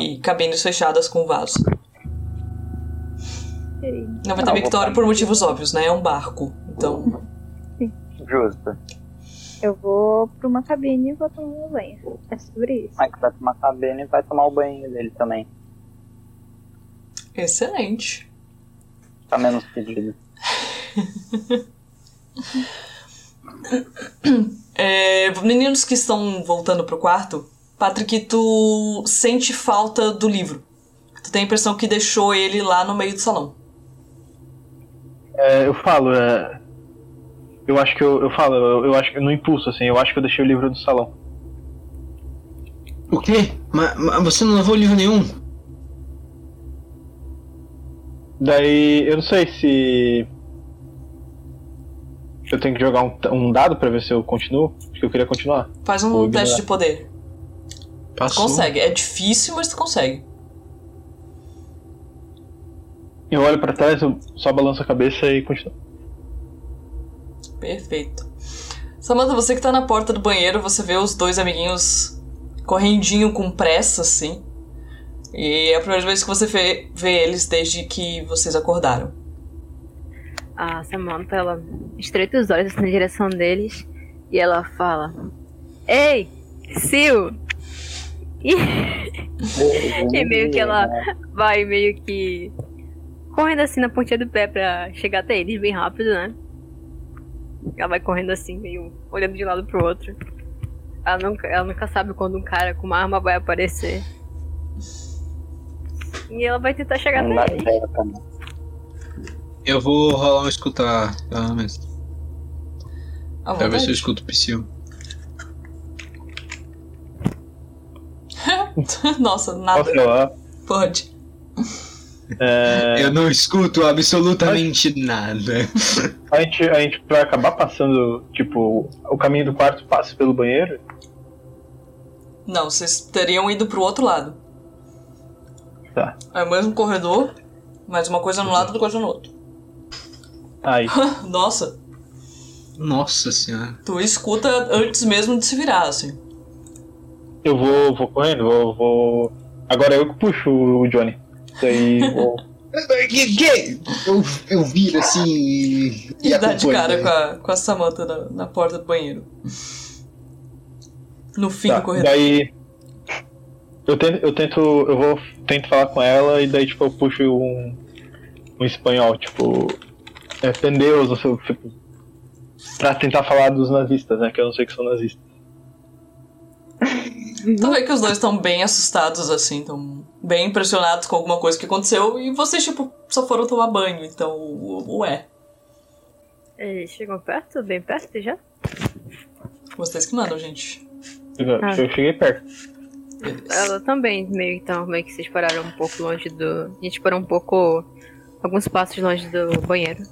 [SPEAKER 1] E cabines fechadas com vaso. Não vai ter Victória
[SPEAKER 5] pra-
[SPEAKER 1] por motivos óbvios, né? É um barco. Então.
[SPEAKER 5] Justo.
[SPEAKER 3] Eu vou pra uma cabine e vou tomar um banho. É sobre isso.
[SPEAKER 5] Mike vai tomar cabine e vai tomar o banho dele também.
[SPEAKER 1] Excelente.
[SPEAKER 5] Tá menos pedido. [LAUGHS]
[SPEAKER 1] É, meninos que estão voltando pro quarto, Patrick, tu sente falta do livro. Tu tem a impressão que deixou ele lá no meio do salão.
[SPEAKER 4] É, eu falo, é. Eu acho que eu, eu falo, eu, eu acho que no impulso, assim, eu acho que eu deixei o livro no salão.
[SPEAKER 2] O quê? Mas, mas você não levou livro nenhum?
[SPEAKER 4] Daí eu não sei se. Eu tenho que jogar um, um dado pra ver se eu continuo. Acho que eu queria continuar.
[SPEAKER 1] Faz um
[SPEAKER 4] Vou ignorar.
[SPEAKER 1] teste de poder.
[SPEAKER 2] Passou.
[SPEAKER 1] Consegue. É difícil, mas tu consegue.
[SPEAKER 4] Eu olho pra trás, eu só balanço a cabeça e continuo.
[SPEAKER 1] Perfeito. Samantha, você que tá na porta do banheiro, você vê os dois amiguinhos correndinho com pressa, assim. E é a primeira vez que você vê, vê eles desde que vocês acordaram.
[SPEAKER 6] A Samantha, ela estreita os olhos assim, na direção deles e ela fala: Ei, Sil! [LAUGHS] E, e meio que ela vai meio que correndo assim na pontinha do pé pra chegar até eles bem rápido, né? Ela vai correndo assim, meio olhando de lado pro outro. Ela nunca, ela nunca sabe quando um cara com uma arma vai aparecer. E ela vai tentar chegar
[SPEAKER 5] Não
[SPEAKER 6] até eles.
[SPEAKER 5] ideia também.
[SPEAKER 2] Eu vou rolar um escutar, tá, mestre?
[SPEAKER 1] À
[SPEAKER 2] Pra ver se eu escuto o psiu. [LAUGHS]
[SPEAKER 1] Nossa, nada.
[SPEAKER 4] Posso falar?
[SPEAKER 1] Pode.
[SPEAKER 4] É,
[SPEAKER 2] Eu não escuto absolutamente nada.
[SPEAKER 4] a, gente, a gente, pra acabar passando, tipo, o caminho do quarto passa pelo banheiro.
[SPEAKER 1] Não, vocês teriam ido pro outro lado.
[SPEAKER 4] Tá.
[SPEAKER 1] É o mesmo corredor, mas uma coisa num lado e outra coisa no outro.
[SPEAKER 4] Aí. [LAUGHS]
[SPEAKER 1] Nossa,
[SPEAKER 2] Nossa senhora.
[SPEAKER 1] tu escuta antes mesmo de se virar, assim.
[SPEAKER 4] Eu vou, vou correndo, vou, vou. Agora eu que puxo o Johnny.
[SPEAKER 2] Que, que? Eu, eu viro assim e.
[SPEAKER 1] E dá de cara
[SPEAKER 2] né?
[SPEAKER 1] com a, com a Samantha na, na porta do banheiro. No fim
[SPEAKER 4] Tá,
[SPEAKER 1] do corredor.
[SPEAKER 4] daí. Eu tento, eu tento. Eu vou. Tento falar com ela e daí tipo eu puxo um. Um espanhol, tipo. É Pendeus, não sei, tipo. Pra tentar falar dos nazistas, né? Que eu não sei que são nazistas.
[SPEAKER 1] Tu vê que os dois estão bem assustados, assim, estão bem impressionados com alguma coisa que aconteceu e vocês, tipo, só foram tomar banho, então, ué.
[SPEAKER 6] Eles chegam perto, bem perto já?
[SPEAKER 1] Vocês que mandam, gente.
[SPEAKER 4] Eu,
[SPEAKER 6] Ah.
[SPEAKER 4] eu cheguei perto.
[SPEAKER 6] Ela também, meio então, meio que vocês pararam um pouco longe do. A gente parou um pouco. alguns passos longe do banheiro.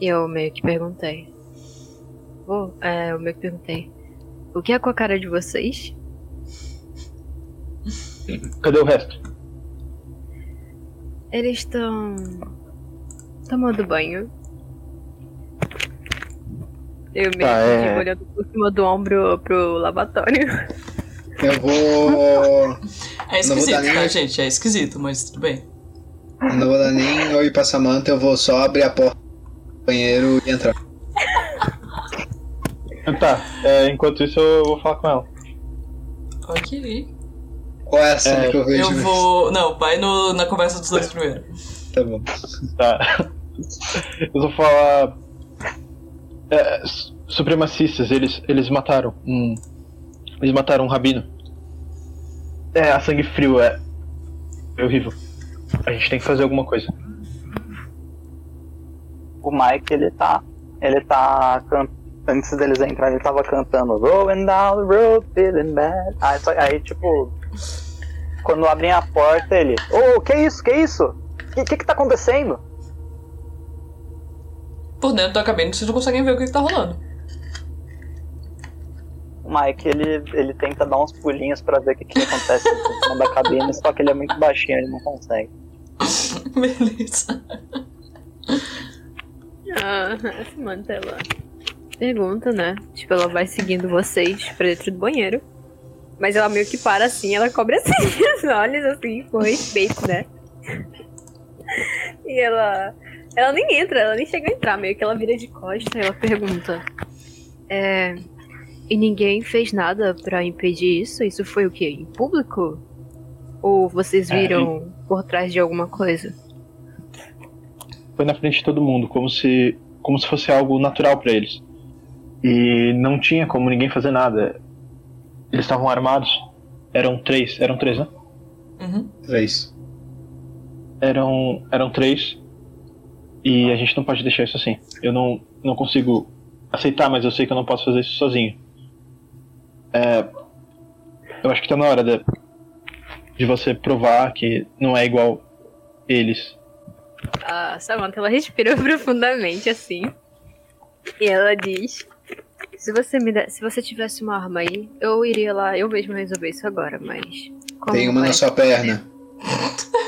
[SPEAKER 6] E eu meio que perguntei. Oh, é, eu meio que perguntei. O que é com a cara de vocês?
[SPEAKER 4] Cadê o resto?
[SPEAKER 6] Eles estão. tomando banho. Eu meio
[SPEAKER 4] Tá, é.
[SPEAKER 6] fico olhando por cima do ombro pro lavatório.
[SPEAKER 2] Eu vou. [LAUGHS]
[SPEAKER 1] É
[SPEAKER 2] Não vou
[SPEAKER 1] esquisito,
[SPEAKER 2] dar nem-
[SPEAKER 1] tá, gente? É esquisito, mas tudo bem.
[SPEAKER 2] Não vou dar nem oi pra Samantha, eu vou só abrir a porta do banheiro e entrar.
[SPEAKER 4] Tá, é, enquanto isso eu vou falar com ela.
[SPEAKER 1] Ok.
[SPEAKER 2] Qual é a cena
[SPEAKER 4] É,
[SPEAKER 2] que eu vejo?
[SPEAKER 1] Eu vou. Não, vai no, na conversa dos dois primeiro.
[SPEAKER 2] Tá bom.
[SPEAKER 4] Tá. Eu vou falar. É, su- supremacistas, eles, eles mataram um. Eles mataram um rabino. É, a sangue frio, é. É horrível. A gente tem que fazer alguma coisa.
[SPEAKER 5] O Mike, ele tá. Ele tá can- antes deles entrarem, ele tava cantando Going down the road, feeling bad. Aí, só- aí, tipo, quando abrem a porta, ele, ô, que isso, que isso? O que, que que tá acontecendo?
[SPEAKER 1] Por dentro da cabine vocês não conseguem ver o que, que tá rolando.
[SPEAKER 5] O Mike, ele, ele tenta dar uns pulinhos pra ver o que, que acontece em cima da cabine, só que ele é muito baixinho, ele não consegue. [LAUGHS]
[SPEAKER 1] Beleza.
[SPEAKER 6] Ah, Samantha, ela pergunta, né? Tipo, ela vai seguindo vocês pra dentro do banheiro. Mas ela meio que para assim, ela cobre assim [LAUGHS] os olhos, assim, com respeito, né? E ela. Ela nem entra, ela nem chega a entrar, meio que ela vira de costa e ela pergunta. É. E ninguém fez nada pra impedir isso? Isso foi o quê? Em público? Ou vocês
[SPEAKER 4] É,
[SPEAKER 6] viram por trás de alguma coisa?
[SPEAKER 4] Foi na frente de todo mundo, como se, como se fosse algo natural pra eles. E não tinha como ninguém fazer nada. Eles estavam armados. Eram três, eram três, né?
[SPEAKER 1] Uhum.
[SPEAKER 2] Três.
[SPEAKER 4] Eram, eram três. E a gente não pode deixar isso assim. Eu não, não consigo aceitar, mas eu sei que eu não posso fazer isso sozinho. É, eu acho que tá na hora de, de você provar que não é igual eles.
[SPEAKER 6] A Samantha ela respira [LAUGHS] profundamente assim. E ela diz: Se você me der, se você tivesse uma arma aí, eu iria lá, eu mesmo resolver isso agora, mas.
[SPEAKER 2] Tem uma na sua perna.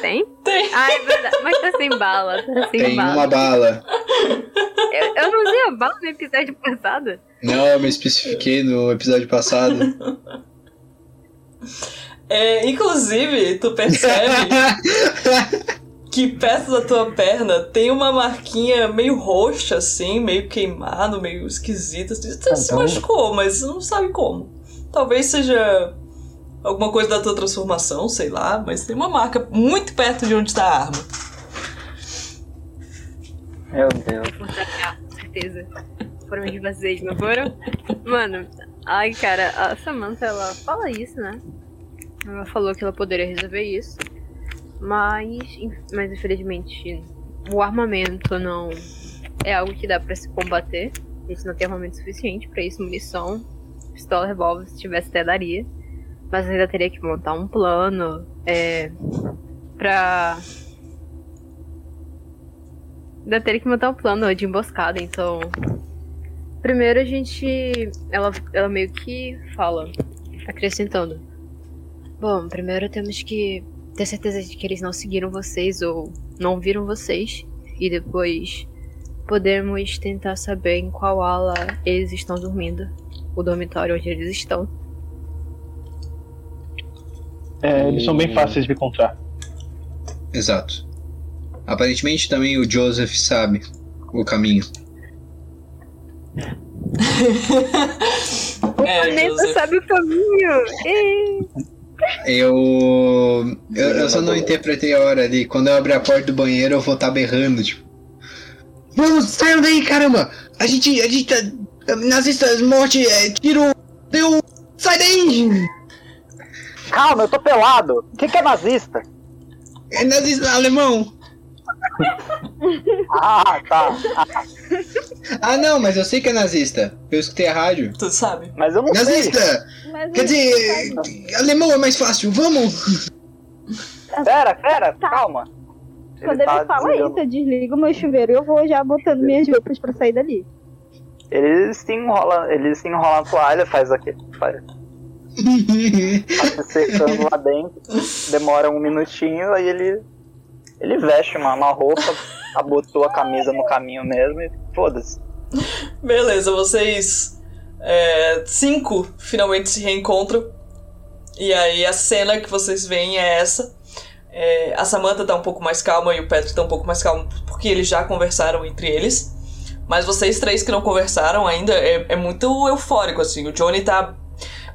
[SPEAKER 6] Tem?
[SPEAKER 1] Tem.
[SPEAKER 6] Ah, é verdade. Mas tá sem bala. Tá sem
[SPEAKER 2] Tem
[SPEAKER 6] bala.
[SPEAKER 2] uma bala.
[SPEAKER 6] Eu, eu não usei a bala no episódio passado.
[SPEAKER 2] Não, eu me especifiquei no episódio passado.
[SPEAKER 1] É, inclusive, tu percebe [LAUGHS] que perto da tua perna tem uma marquinha meio roxa, assim, meio queimado, meio esquisita. Você se
[SPEAKER 4] Então-
[SPEAKER 1] machucou, mas não sabe como. Talvez seja alguma coisa da tua transformação, sei lá, mas tem uma marca muito perto de onde tá a arma.
[SPEAKER 5] Meu Deus.
[SPEAKER 6] Com certeza. Foram de vocês, não foram? Mano, ai, cara, a Samantha, ela fala isso, né? Ela falou que ela poderia resolver isso. Mas, mas infelizmente, o armamento não é algo que dá pra se combater. A gente não tem armamento suficiente pra isso, munição, pistola, revólver, se tivesse até daria. Mas ainda teria que montar um plano, é, pra ainda teria que montar um plano de emboscada, então. Primeiro a gente. Ela, ela meio que fala, acrescentando. Bom, primeiro temos que ter certeza de que eles não seguiram vocês ou não viram vocês. E depois podemos tentar saber em qual ala eles estão dormindo. O dormitório onde eles estão.
[SPEAKER 4] É, eles são bem fáceis de encontrar.
[SPEAKER 2] Exato. Aparentemente também o Joseph sabe o caminho. [LAUGHS]
[SPEAKER 1] É,
[SPEAKER 6] Nem
[SPEAKER 1] Joseph.
[SPEAKER 6] sabe o caminho! Ê!
[SPEAKER 2] Eu, eu. Eu só não interpretei a hora ali. Quando eu abrir a porta do banheiro, eu vou estar berrando, tipo. Vamos, saiam daí, caramba! A gente. A gente tá. Nazistas, morte, é, tiro. Deu. Sai daí!
[SPEAKER 5] Calma, eu tô pelado. O que, que é nazista?
[SPEAKER 2] É nazista alemão!
[SPEAKER 5] Ah, tá.
[SPEAKER 2] Ah, não, mas eu sei que é nazista. Eu escutei a rádio.
[SPEAKER 1] Tu sabe?
[SPEAKER 5] Mas eu não sei.
[SPEAKER 2] Nazista! Quer dizer, alemão é mais fácil, vamos!
[SPEAKER 5] Pera, pera,
[SPEAKER 3] Tá.
[SPEAKER 5] calma.
[SPEAKER 3] Quando ele
[SPEAKER 5] tá
[SPEAKER 3] fala
[SPEAKER 5] desligando.
[SPEAKER 3] isso, eu desligo meu chuveiro e eu vou já botando minhas roupas pra sair dali.
[SPEAKER 5] Ele se enrola, ele se enrola na toalha, faz aqui, faz, [LAUGHS] tá secando lá dentro, demora um minutinho, aí ele ele veste uma, uma roupa, [LAUGHS] abotou a camisa no caminho mesmo e foda-se.
[SPEAKER 1] Beleza, vocês. é, cinco finalmente se reencontram. E aí a cena que vocês veem é essa. É, a Samantha tá um pouco mais calma e o Patrick tá um pouco mais calmo porque eles já conversaram entre eles. Mas vocês três que não conversaram ainda é, é muito eufórico, assim. O Johnny tá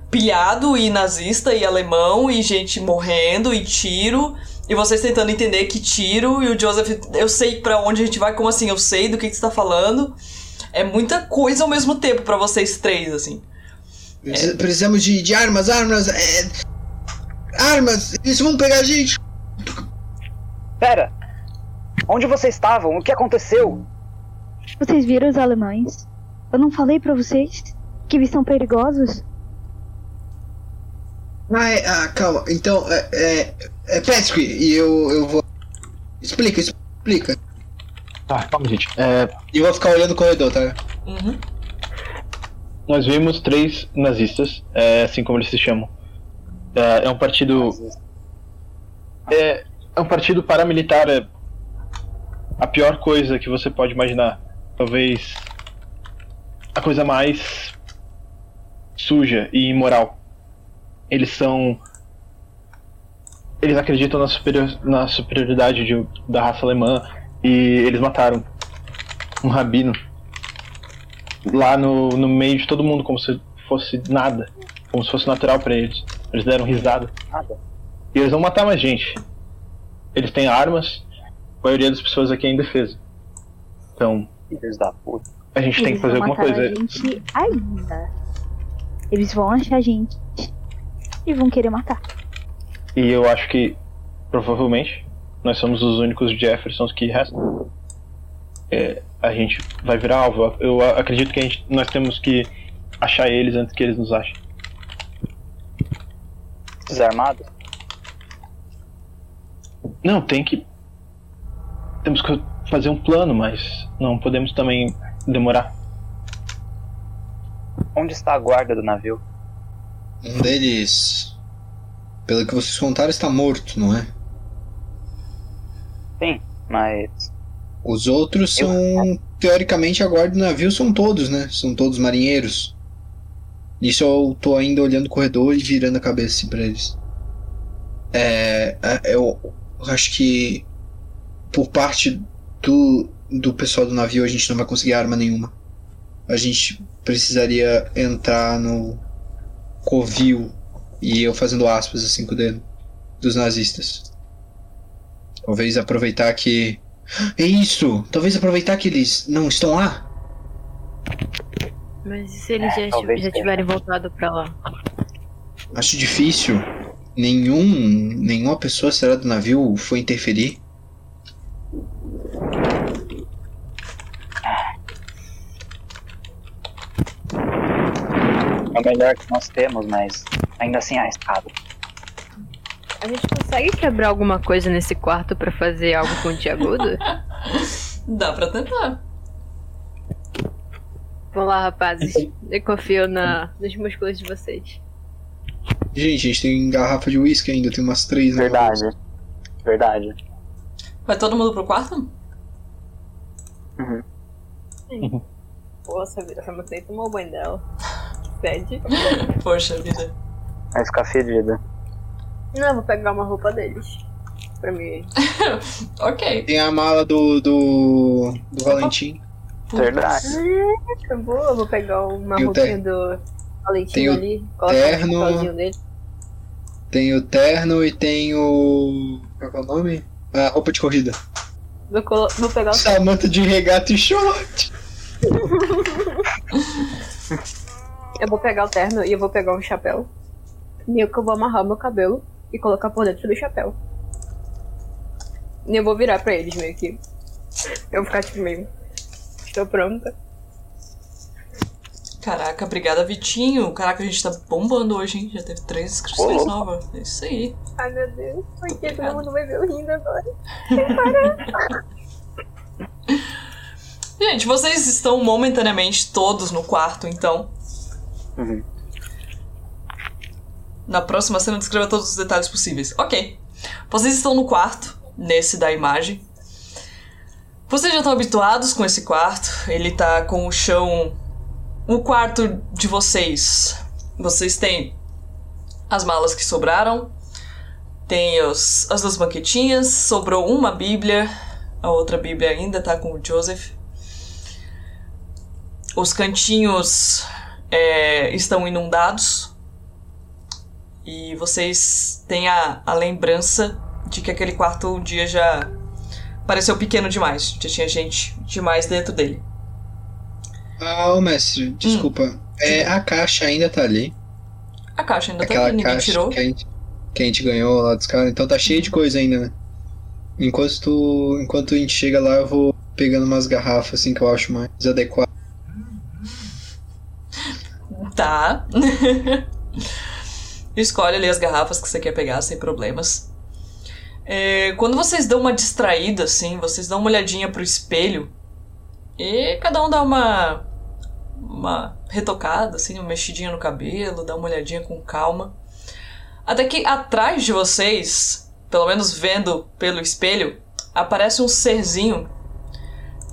[SPEAKER 1] pilhado e nazista e alemão e gente morrendo e tiro. E vocês tentando entender que tiro. E o Joseph, eu sei pra onde a gente vai, como assim? Eu sei do que, que você tá falando. É muita coisa ao mesmo tempo pra vocês três, assim.
[SPEAKER 2] Precis- Precisamos de, de armas, armas, é... Armas! Eles vão pegar a gente!
[SPEAKER 5] Pera! Onde vocês estavam? O que aconteceu?
[SPEAKER 3] Vocês viram os alemães? Eu não falei pra vocês que eles são perigosos?
[SPEAKER 2] Ah, é, ah, calma. Então, é, é, é Pesky, e eu, eu vou. Explica, explica.
[SPEAKER 4] Tá, calma, gente. É,
[SPEAKER 2] E eu vou ficar olhando o corredor, tá?
[SPEAKER 1] Uhum.
[SPEAKER 4] nós vimos três nazistas, é, assim como eles se chamam. É, é um partido. É, é um partido paramilitar. É a pior coisa que você pode imaginar. Talvez a coisa mais suja e imoral. Eles são. Eles acreditam na, superior, na superioridade de- da raça alemã e eles mataram um rabino lá no, no meio de todo mundo, como se fosse nada, como se fosse natural pra eles. Eles deram risada. E eles vão matar mais gente. Eles têm armas, a maioria das pessoas aqui é indefesa. Então,
[SPEAKER 5] Filhos da puta.
[SPEAKER 4] a gente tem
[SPEAKER 3] Eles
[SPEAKER 4] que fazer alguma coisa.
[SPEAKER 3] a gente ainda. Eles vão achar a gente e vão querer matar.
[SPEAKER 4] E eu acho que, provavelmente, nós somos os únicos Jeffersons que restam. É, a gente vai virar alvo. Eu acredito que a gente, nós temos que achar eles antes que eles nos achem.
[SPEAKER 5] Desarmado?
[SPEAKER 4] Não, tem que. Temos que fazer um plano, mas não podemos também demorar.
[SPEAKER 5] Onde está a guarda do navio?
[SPEAKER 2] Um deles, pelo que vocês contaram, está morto, não é?
[SPEAKER 5] Sim, mas.
[SPEAKER 2] Os outros
[SPEAKER 5] Eu-
[SPEAKER 2] são, teoricamente, a guarda do navio são todos, né? São todos marinheiros. Isso eu tô ainda olhando o corredor e virando a cabeça assim pra eles. É, é, eu acho que por parte do, do pessoal do navio a gente não vai conseguir arma nenhuma. A gente precisaria entrar no covil e eu fazendo aspas assim com o dedo dos nazistas. Talvez aproveitar que é isso! Talvez aproveitar que eles não estão lá.
[SPEAKER 6] Mas e se eles já,
[SPEAKER 5] talvez
[SPEAKER 6] já
[SPEAKER 5] tenha.
[SPEAKER 6] tiverem voltado pra lá?
[SPEAKER 2] Acho difícil. Nenhum, nenhuma pessoa será do navio foi interferir.
[SPEAKER 5] É o melhor que nós temos, mas ainda assim há escada.
[SPEAKER 6] A gente consegue quebrar alguma coisa nesse quarto pra fazer algo pontiagudo? [LAUGHS]
[SPEAKER 1] Dá pra tentar.
[SPEAKER 6] Vamos lá, rapazes. Eu confio na, nos músculos de vocês.
[SPEAKER 2] Gente, a gente tem garrafa de uísque ainda, tem umas três na
[SPEAKER 5] Verdade. Verdade.
[SPEAKER 1] Vai todo mundo pro quarto?
[SPEAKER 6] Nossa, essa moça aí tomou o banho dela. Sede. [LAUGHS]
[SPEAKER 1] Poxa vida.
[SPEAKER 5] Vai ficar fedida.
[SPEAKER 6] Não, eu vou pegar uma roupa deles. Pra mim. [LAUGHS]
[SPEAKER 1] Ok.
[SPEAKER 2] Tem a mala do. do. do Valentim.
[SPEAKER 5] Verdade.
[SPEAKER 6] Eu vou, eu vou pegar uma
[SPEAKER 2] E
[SPEAKER 6] roupinha
[SPEAKER 2] ter-
[SPEAKER 6] do Valentim ali. Colocar
[SPEAKER 2] terno.
[SPEAKER 6] o chapéuzinho dele.
[SPEAKER 2] Tem o terno e tem o. Qual é o nome? A roupa de corrida.
[SPEAKER 6] Vou, colo- vou pegar o
[SPEAKER 2] Samanta de regata e short.
[SPEAKER 6] Eu vou pegar o terno e eu vou pegar um chapéu. E eu que eu vou amarrar meu cabelo e colocar por dentro do chapéu. E eu vou virar pra eles meio que. Eu vou ficar tipo meio. Estou pronta.
[SPEAKER 1] Caraca, obrigada, Vitinho. Caraca, a gente tá bombando hoje, hein? Já teve três inscrições novas. É isso aí.
[SPEAKER 6] Ai meu Deus, por que todo mundo vai ver eu rindo agora? [LAUGHS]
[SPEAKER 1] Gente, vocês estão momentaneamente todos no quarto, então.
[SPEAKER 5] Uhum.
[SPEAKER 1] Na próxima cena, descreva todos os detalhes possíveis. Ok. Vocês estão no quarto, nesse da imagem. Vocês já estão habituados com esse quarto. Ele tá com o chão. O quarto de vocês. Vocês têm as malas que sobraram. Tem os, as duas banquetinhas. Sobrou uma Bíblia. A outra Bíblia ainda tá com o Joseph. Os cantinhos é, estão inundados. E vocês têm a, a lembrança de que aquele quarto um dia já pareceu pequeno demais. Já tinha gente demais dentro dele.
[SPEAKER 2] Ah, ô mestre, desculpa. É, a caixa ainda tá ali.
[SPEAKER 1] A caixa ainda tá
[SPEAKER 2] Aquela
[SPEAKER 1] aqui, ninguém
[SPEAKER 2] caixa
[SPEAKER 1] tirou.
[SPEAKER 2] que a, gente, que a gente ganhou lá dos caras. Então tá cheio de coisa ainda, né? Enquanto, tu, enquanto a gente chega lá, eu vou pegando umas garrafas assim que eu acho mais adequadas.
[SPEAKER 1] Tá. [LAUGHS] Escolhe ali as garrafas que você quer pegar sem problemas. É, quando vocês dão uma distraída, assim, vocês dão uma olhadinha pro espelho e cada um dá uma. uma retocada, assim, uma mexidinha no cabelo, dá uma olhadinha com calma. Até que atrás de vocês, pelo menos vendo pelo espelho, aparece um serzinho.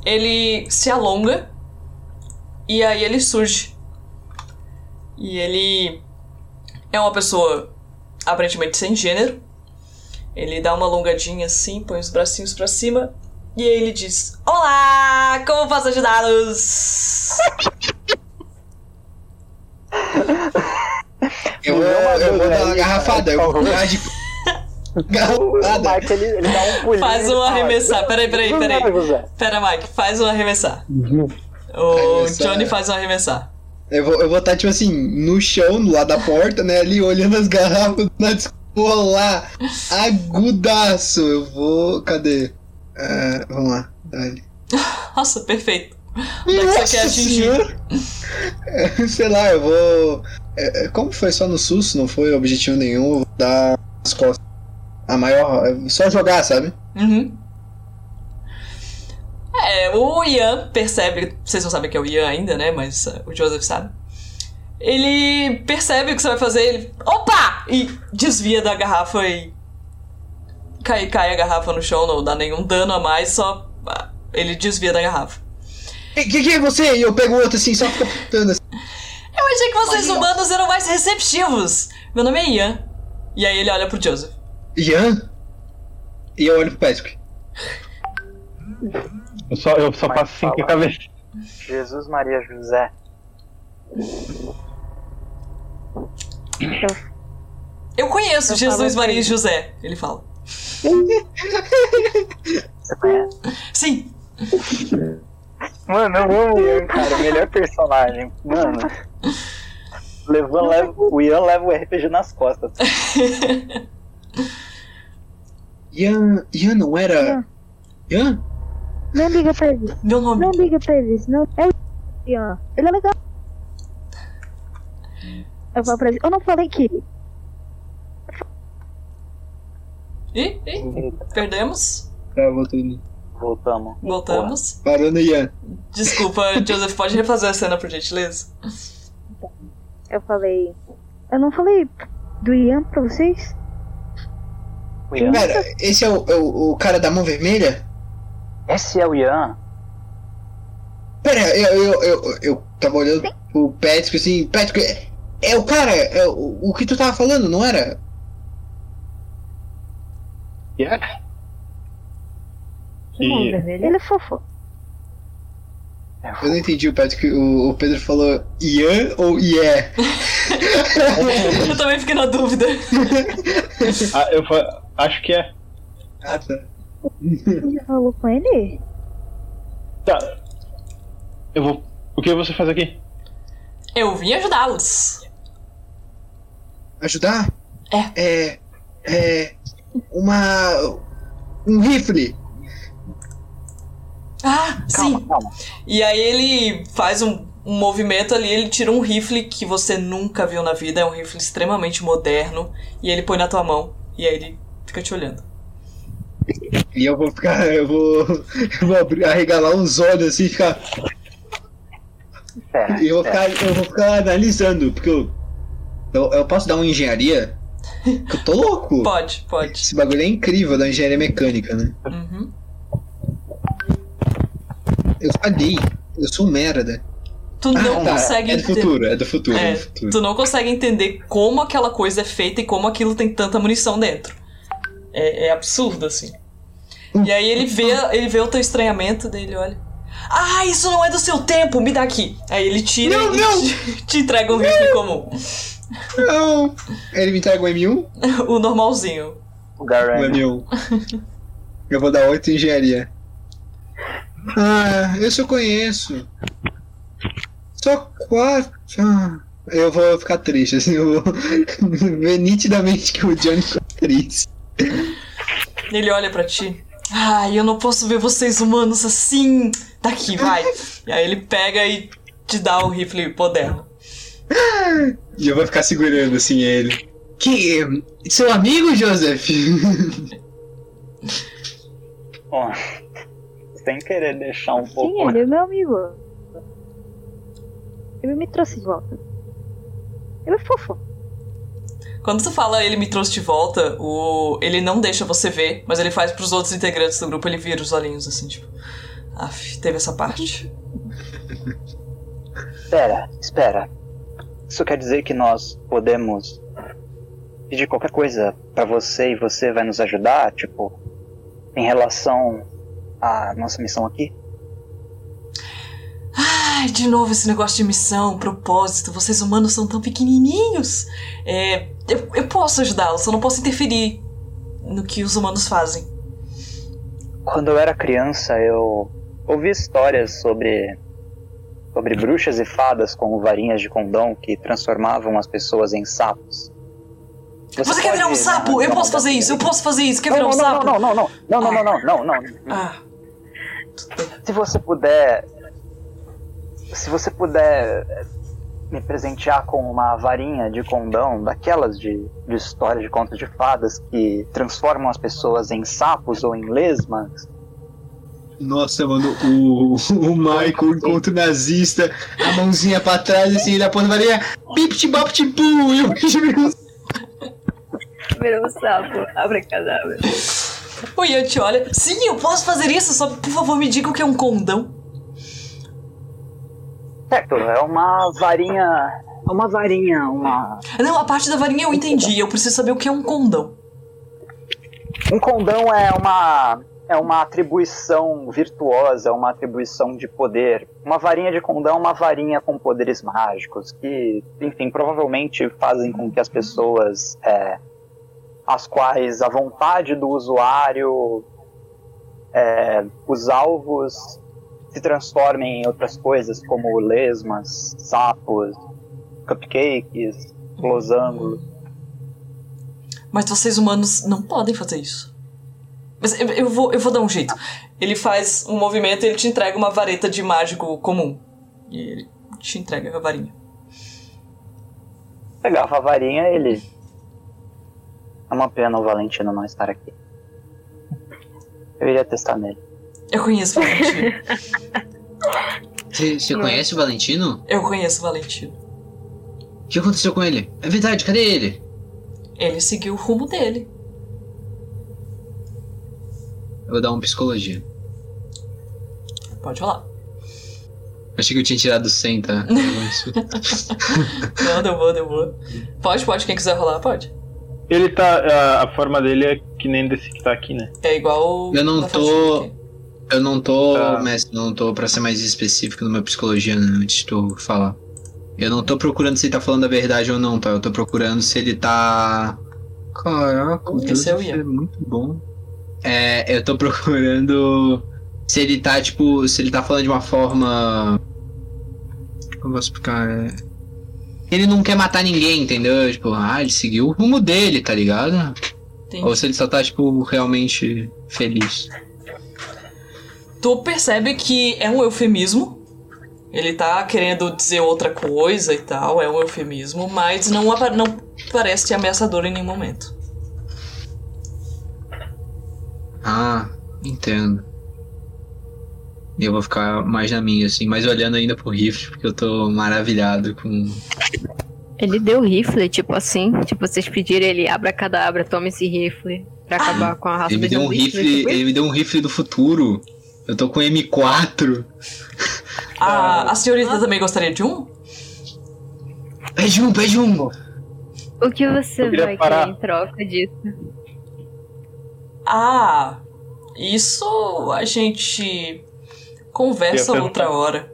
[SPEAKER 1] Ele se alonga e aí ele surge. E ele é uma pessoa aparentemente sem gênero. Ele dá uma alongadinha assim, põe os bracinhos pra cima e aí ele diz: Olá, como posso ajudá-los?
[SPEAKER 2] Eu vou,
[SPEAKER 5] Não, mas
[SPEAKER 2] eu vou
[SPEAKER 5] é
[SPEAKER 2] dar uma garrafada. Eu vou dar de. [LAUGHS]
[SPEAKER 5] O
[SPEAKER 2] Garrafada.
[SPEAKER 5] Mike, ele, ele dá um pulinho.
[SPEAKER 1] Faz um arremessar. Peraí, peraí,
[SPEAKER 5] "José,
[SPEAKER 1] peraí.
[SPEAKER 5] José."
[SPEAKER 1] Pera, Mike, faz um arremessar. O
[SPEAKER 2] Arremessar.
[SPEAKER 1] Johnny faz um arremessar.
[SPEAKER 2] Eu vou, eu vou estar, tipo assim, no chão, do lado da porta, né? Ali olhando as garrafas [LAUGHS] na descolar. Agudaço. Eu vou. Cadê? Ah, vamos lá. Dale. [LAUGHS]
[SPEAKER 1] Nossa, perfeito. Onde é que você quer atingir?
[SPEAKER 2] É, Sei lá, eu vou. é, é, como foi só no susto, não foi objetivo nenhum, eu vou dar as costas. A maior. Só jogar, sabe?
[SPEAKER 1] Uhum. É, o Ian percebe. Vocês não sabem que é o Ian ainda, né? Mas uh, o Joseph sabe. Ele percebe o que você vai fazer, ele. Opa! E desvia da garrafa e. Cai, cai a garrafa no chão, não dá nenhum dano a mais, só. ah, Ele desvia da garrafa.
[SPEAKER 2] Que, que é você? E eu pego outro assim, só fica apontando assim.
[SPEAKER 1] Eu achei que vocês humanos eram mais receptivos. Meu nome é Ian. E aí ele olha pro Joseph.
[SPEAKER 2] Ian? E eu olho pro Patrick.
[SPEAKER 4] Eu só, eu só passo assim com a cabeça.
[SPEAKER 5] Jesus Maria José.
[SPEAKER 1] Eu conheço
[SPEAKER 3] Eu
[SPEAKER 1] Jesus, Maria e
[SPEAKER 3] assim.
[SPEAKER 1] José, ele fala.
[SPEAKER 5] Você conhece?
[SPEAKER 1] Sim,
[SPEAKER 5] Mano, eu amo o Ian, cara. Melhor personagem. Mano. Levan leva, o Ian leva o RPG nas costas. [LAUGHS]
[SPEAKER 2] Ian. Ian não era. Ian?
[SPEAKER 3] Não liga pra ele.
[SPEAKER 1] meu nome.
[SPEAKER 3] Não liga pra ele. Não é o Ian. Ele é legal. Eu falo pra ele. Eu não falei que.
[SPEAKER 1] Ih, ih, perdemos.
[SPEAKER 2] Tá, voltando.
[SPEAKER 5] Voltamos.
[SPEAKER 1] Voltamos.
[SPEAKER 2] Parou no Ian.
[SPEAKER 1] Desculpa, [LAUGHS] Joseph, pode refazer a cena, por gentileza?
[SPEAKER 3] Eu falei. Eu não falei do Ian pra vocês?
[SPEAKER 2] Pera, esse é o, é o, o cara da mão vermelha?
[SPEAKER 5] Esse é o Ian?
[SPEAKER 2] Pera, eu, eu, eu, eu tava olhando pro Patrick assim. Patrick, é, é o cara, é o, o que tu tava falando, não era?
[SPEAKER 4] Yeah.
[SPEAKER 3] Que
[SPEAKER 4] E-
[SPEAKER 3] vermelha. Ele é fofo.
[SPEAKER 2] Eu não entendi o Patrick. O, o Pedro falou Ian ou Ié? [LAUGHS]
[SPEAKER 1] Eu também fiquei na dúvida.
[SPEAKER 4] Ah, eu acho que é.
[SPEAKER 2] Ah, tá.
[SPEAKER 3] Você falou com ele?
[SPEAKER 4] Tá. Eu vou. O que você faz aqui?
[SPEAKER 1] Eu vim ajudá-los.
[SPEAKER 2] Ajudar?
[SPEAKER 1] É.
[SPEAKER 2] É. É. Uma. Um rifle.
[SPEAKER 1] Ah,
[SPEAKER 5] Calma,
[SPEAKER 1] sim.
[SPEAKER 5] calma.
[SPEAKER 1] E aí ele faz um, um movimento ali, ele tira um rifle que você nunca viu na vida, é um rifle extremamente moderno, e ele põe na tua mão. E aí ele fica te olhando.
[SPEAKER 2] E eu vou ficar. Eu vou. Eu vou abrir- arregalar os olhos assim e ficar.
[SPEAKER 5] Pera,
[SPEAKER 2] E eu vou
[SPEAKER 5] pera.
[SPEAKER 2] ficar, eu vou ficar analisando, porque eu, eu. eu posso dar uma engenharia? Eu tô louco!
[SPEAKER 1] Pode, pode.
[SPEAKER 2] Esse bagulho é incrível da engenharia mecânica, né?
[SPEAKER 1] Uhum.
[SPEAKER 2] Eu falhei. Eu sou merda.
[SPEAKER 1] Tu não
[SPEAKER 2] tá.
[SPEAKER 1] consegue
[SPEAKER 2] É do
[SPEAKER 1] entender.
[SPEAKER 2] futuro, é do futuro, é,
[SPEAKER 1] É,
[SPEAKER 2] do futuro.
[SPEAKER 1] tu não consegue entender como aquela coisa é feita e como aquilo tem tanta munição dentro. É, é absurdo, assim. E aí ele vê, ele vê o teu estranhamento dele, olha. Ah, isso não é do seu tempo, me dá aqui. Aí ele tira
[SPEAKER 2] Não,
[SPEAKER 1] e
[SPEAKER 2] não.
[SPEAKER 1] Te, te entrega um rifle comum.
[SPEAKER 2] Não! Ele me entrega o M1?
[SPEAKER 1] O normalzinho.
[SPEAKER 5] O
[SPEAKER 2] O
[SPEAKER 5] Garen.
[SPEAKER 2] M1. Eu vou dar 8 em engenharia. Ah, eu só conheço. Só 4. Ah, eu vou ficar triste, assim, eu vou [LAUGHS] ver nitidamente que o Johnny ficou triste.
[SPEAKER 1] Ele olha pra ti. Ai, eu não posso ver vocês humanos assim. Daqui, vai. E aí ele pega e te dá o rifle moderno.
[SPEAKER 2] E eu vou ficar segurando assim ele. Que. Seu amigo, Joseph?
[SPEAKER 5] Bom, sem querer deixar um pouco.
[SPEAKER 3] Sim, ele é meu amigo. Ele me trouxe de volta. Ele é fofo.
[SPEAKER 1] Quando tu fala ele me trouxe de volta, o... ele não deixa você ver, mas ele faz pros outros integrantes do grupo, ele vira os olhinhos assim, tipo. Aff, teve essa parte. [LAUGHS]
[SPEAKER 5] Espera, espera. Isso quer dizer que nós podemos pedir qualquer coisa pra você e você vai nos ajudar? Tipo, em relação à nossa missão aqui?
[SPEAKER 1] Ai, de novo esse negócio de missão, propósito. Vocês humanos são tão pequenininhos. É, eu, eu posso ajudá-los, só não posso interferir no que os humanos fazem.
[SPEAKER 5] Quando eu era criança, eu ouvi histórias sobre sobre bruxas e fadas com varinhas de condão que transformavam as pessoas em sapos.
[SPEAKER 1] Você, quer virar um sapo?
[SPEAKER 5] me
[SPEAKER 1] Eu
[SPEAKER 5] dar
[SPEAKER 1] posso fazer isso, eu posso fazer isso. Quer
[SPEAKER 5] Não,
[SPEAKER 1] virar um
[SPEAKER 5] não,
[SPEAKER 1] sapo?
[SPEAKER 5] não, não, não, não, não, não, não, não, não, não.
[SPEAKER 1] Ah,
[SPEAKER 5] Se você puder. Se você puder eh, me presentear com uma varinha de condão, daquelas de, de história de contos de fadas que transformam as pessoas em sapos ou em lesmas,
[SPEAKER 2] Nossa, mano, o, [LAUGHS] o Michael, encontro nazista, a mãozinha pra trás, assim, ele aponta a varinha, pip bop tipu, e [LAUGHS] o bicho vira um
[SPEAKER 6] Virou um sapo, abracadabra.
[SPEAKER 1] o Ian te olha. Sim, eu posso fazer isso, só por favor me diga o que é um condão.
[SPEAKER 5] Certo? É uma varinha. É uma varinha, uma.
[SPEAKER 1] Não, a parte da varinha eu entendi, eu preciso saber o que é um condão.
[SPEAKER 5] Um condão é uma. É uma atribuição virtuosa, uma atribuição de poder. Uma varinha de condão é uma varinha com poderes mágicos, que, enfim, provavelmente fazem com que as pessoas. é, as quais a vontade do usuário. é, os alvos se transformem em outras coisas, como lesmas, sapos, cupcakes, losangos.
[SPEAKER 1] Mas vocês humanos não podem fazer isso. Mas eu, eu vou, eu vou dar um jeito. Ele faz um movimento e ele te entrega uma vareta de mágico comum. E ele te entrega a varinha.
[SPEAKER 5] Pegava a varinha ele. É uma pena o Valentino não estar aqui. Eu iria testar nele.
[SPEAKER 1] Eu conheço o Valentino. [LAUGHS]
[SPEAKER 2] Você, você conhece o Valentino?
[SPEAKER 1] eu conheço o Valentino.
[SPEAKER 2] O que aconteceu com ele? É verdade, cadê ele?
[SPEAKER 1] Ele seguiu o rumo dele.
[SPEAKER 2] Eu vou dar uma psicologia.
[SPEAKER 1] Pode rolar.
[SPEAKER 2] Achei que eu tinha tirado 100, tá? [LAUGHS]
[SPEAKER 1] Não, deu boa, deu boa. Pode, pode. Quem quiser rolar, pode.
[SPEAKER 4] Ele tá. A, a forma dele é que nem desse que tá aqui, né?
[SPEAKER 1] É igual.
[SPEAKER 2] Eu não tô-. Eu não tô,
[SPEAKER 4] Tá.
[SPEAKER 2] mestre, não tô pra ser mais específico meu psicologia né, antes de tu falar. Eu não tô procurando se ele tá falando a verdade ou não, tá? Eu tô procurando se ele tá. Caraca, o
[SPEAKER 1] Esse é
[SPEAKER 2] Deus é muito bom. É, eu tô [LAUGHS] procurando se ele tá, tipo, se ele tá falando de uma forma. Como eu vou explicar? É... Ele não quer matar ninguém, entendeu? Tipo, ah, ele seguiu o rumo dele, tá ligado?
[SPEAKER 1] Entendi.
[SPEAKER 2] Ou se ele só tá, tipo, realmente feliz.
[SPEAKER 1] Tu percebe que é um eufemismo. Ele tá querendo dizer outra coisa e tal, é um eufemismo, mas não, não parece ameaçador em nenhum momento.
[SPEAKER 2] Ah, entendo. Eu vou ficar mais na minha, assim, mas olhando ainda pro rifle, porque eu tô maravilhado com.
[SPEAKER 6] Ele deu rifle, tipo assim. Tipo, vocês pediram ele, abra cadabra, toma esse rifle. Pra acabar com a raça
[SPEAKER 2] Ele me deu um
[SPEAKER 6] zumbis,
[SPEAKER 2] rifle.
[SPEAKER 6] tipo
[SPEAKER 2] Ele me deu um rifle do futuro. Eu tô com M4.
[SPEAKER 1] A, a senhorita também gostaria de um?
[SPEAKER 2] Pede um, pede um!
[SPEAKER 6] O que você
[SPEAKER 4] Eu queria
[SPEAKER 6] vai
[SPEAKER 4] parar.
[SPEAKER 6] querer em troca disso?
[SPEAKER 1] Ah, isso a gente conversa
[SPEAKER 4] Eu
[SPEAKER 1] outra hora.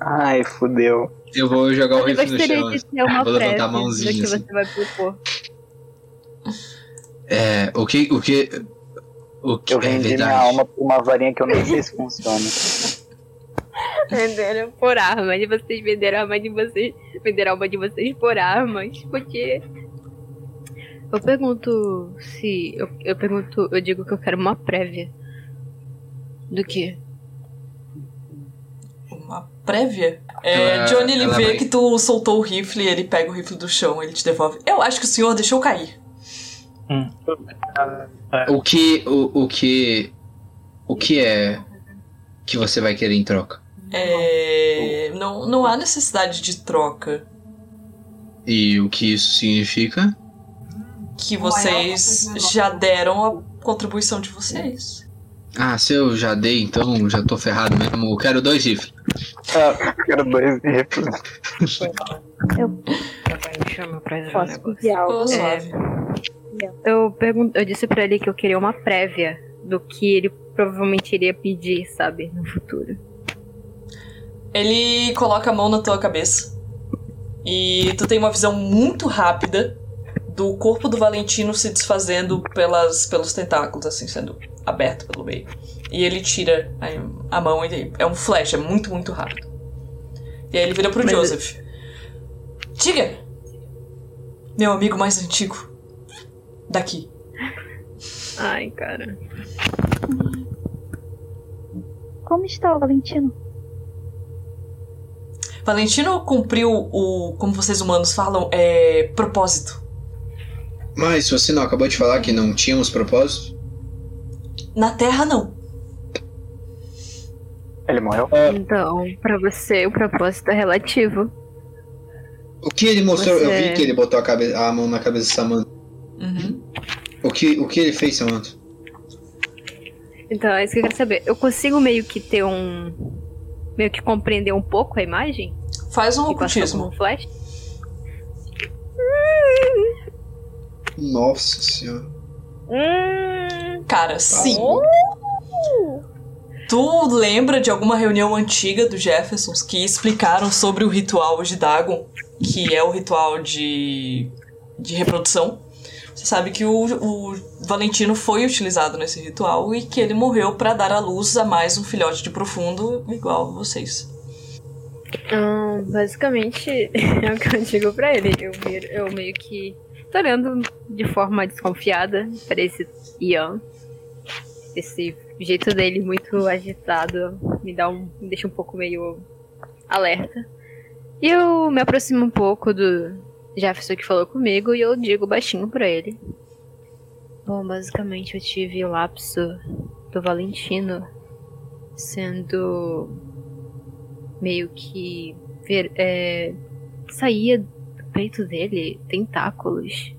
[SPEAKER 5] Ai, fudeu.
[SPEAKER 2] Eu vou jogar o
[SPEAKER 6] Eu
[SPEAKER 2] rifle no
[SPEAKER 6] gostaria
[SPEAKER 2] chão.
[SPEAKER 6] de ter uma
[SPEAKER 2] Vou levantar
[SPEAKER 6] prévia
[SPEAKER 2] a
[SPEAKER 6] do
[SPEAKER 2] mãozinha.
[SPEAKER 6] que
[SPEAKER 2] assim.
[SPEAKER 6] você vai propor.
[SPEAKER 2] É, o que. O que. O que
[SPEAKER 5] Eu
[SPEAKER 2] é
[SPEAKER 5] vendi minha
[SPEAKER 2] verdade.
[SPEAKER 5] alma por uma varinha que eu nem sei se funciona. [LAUGHS]
[SPEAKER 6] Venderam por armas, e vocês venderam a arma de vocês. Venderam a alma de vocês por armas, porque. Eu pergunto se. Eu, eu pergunto. Eu digo que eu quero uma prévia. Do que?
[SPEAKER 1] Uma prévia. É, Johnny, ele vê
[SPEAKER 7] vai.
[SPEAKER 1] que tu soltou o rifle, ele pega o rifle do chão, ele te devolve. Eu acho que o senhor deixou cair.
[SPEAKER 7] O que. O, o que. O que é que você vai querer em troca?
[SPEAKER 1] É, não, não há necessidade de troca.
[SPEAKER 7] E o que isso significa?
[SPEAKER 1] Que vocês já deram a contribuição de vocês.
[SPEAKER 7] Ah, se eu já dei, então já tô ferrado mesmo. Eu quero dois rifles.
[SPEAKER 5] Ah, quero dois rifles.
[SPEAKER 6] Me chama pra
[SPEAKER 3] Posso algo?
[SPEAKER 6] É. Eu, pergun- eu disse pra ele que eu queria uma prévia do que ele provavelmente iria pedir, sabe, no futuro.
[SPEAKER 1] Ele coloca a mão na tua cabeça. E tu tem uma visão muito rápida do corpo do Valentino se desfazendo pelas, pelos tentáculos, assim, sendo aberto pelo meio. E ele tira a, a mão e é um flash, é muito, muito rápido. E aí ele vira pro
[SPEAKER 6] Mas-
[SPEAKER 1] Joseph. Diga! Meu amigo mais antigo. Daqui.
[SPEAKER 6] Ai, cara.
[SPEAKER 3] Como está o Valentino?
[SPEAKER 1] Valentino cumpriu o, como vocês humanos falam, é propósito.
[SPEAKER 2] Mas você não acabou de falar que não tínhamos propósito?
[SPEAKER 1] Na Terra, não.
[SPEAKER 5] Ele morreu?
[SPEAKER 6] Então, pra você, o propósito é relativo.
[SPEAKER 2] O que ele mostrou? Eu
[SPEAKER 6] Você-
[SPEAKER 2] vi que ele botou a, cabe- a mão na cabeça de Samantha. O que, o que ele fez, Samantha?
[SPEAKER 6] Então, é isso que eu quero saber. Eu consigo meio que ter um. meio que compreender um pouco a imagem?
[SPEAKER 1] Faz um ocultismo.
[SPEAKER 6] um flash?
[SPEAKER 2] Nossa senhora.
[SPEAKER 6] Hum.
[SPEAKER 1] Cara, sim. Tu lembra de alguma reunião antiga do Jeffersons que explicaram sobre o ritual de Dagon, que é o ritual de, de reprodução? Você sabe que o, o Valentino foi utilizado nesse ritual e que ele morreu pra dar à luz a mais um filhote de profundo igual vocês.
[SPEAKER 6] Hum, basicamente, [LAUGHS] é o que eu digo pra ele. Eu, eu meio que tô olhando de forma desconfiada pra esse Ian. Esse jeito dele muito agitado me dá um. me deixa um pouco meio alerta. E eu me aproximo um pouco do Jefferson que falou comigo e eu digo baixinho pra ele. Bom, basicamente eu tive o lapso do Valentino sendo meio que ver, é, saía do peito dele tentáculos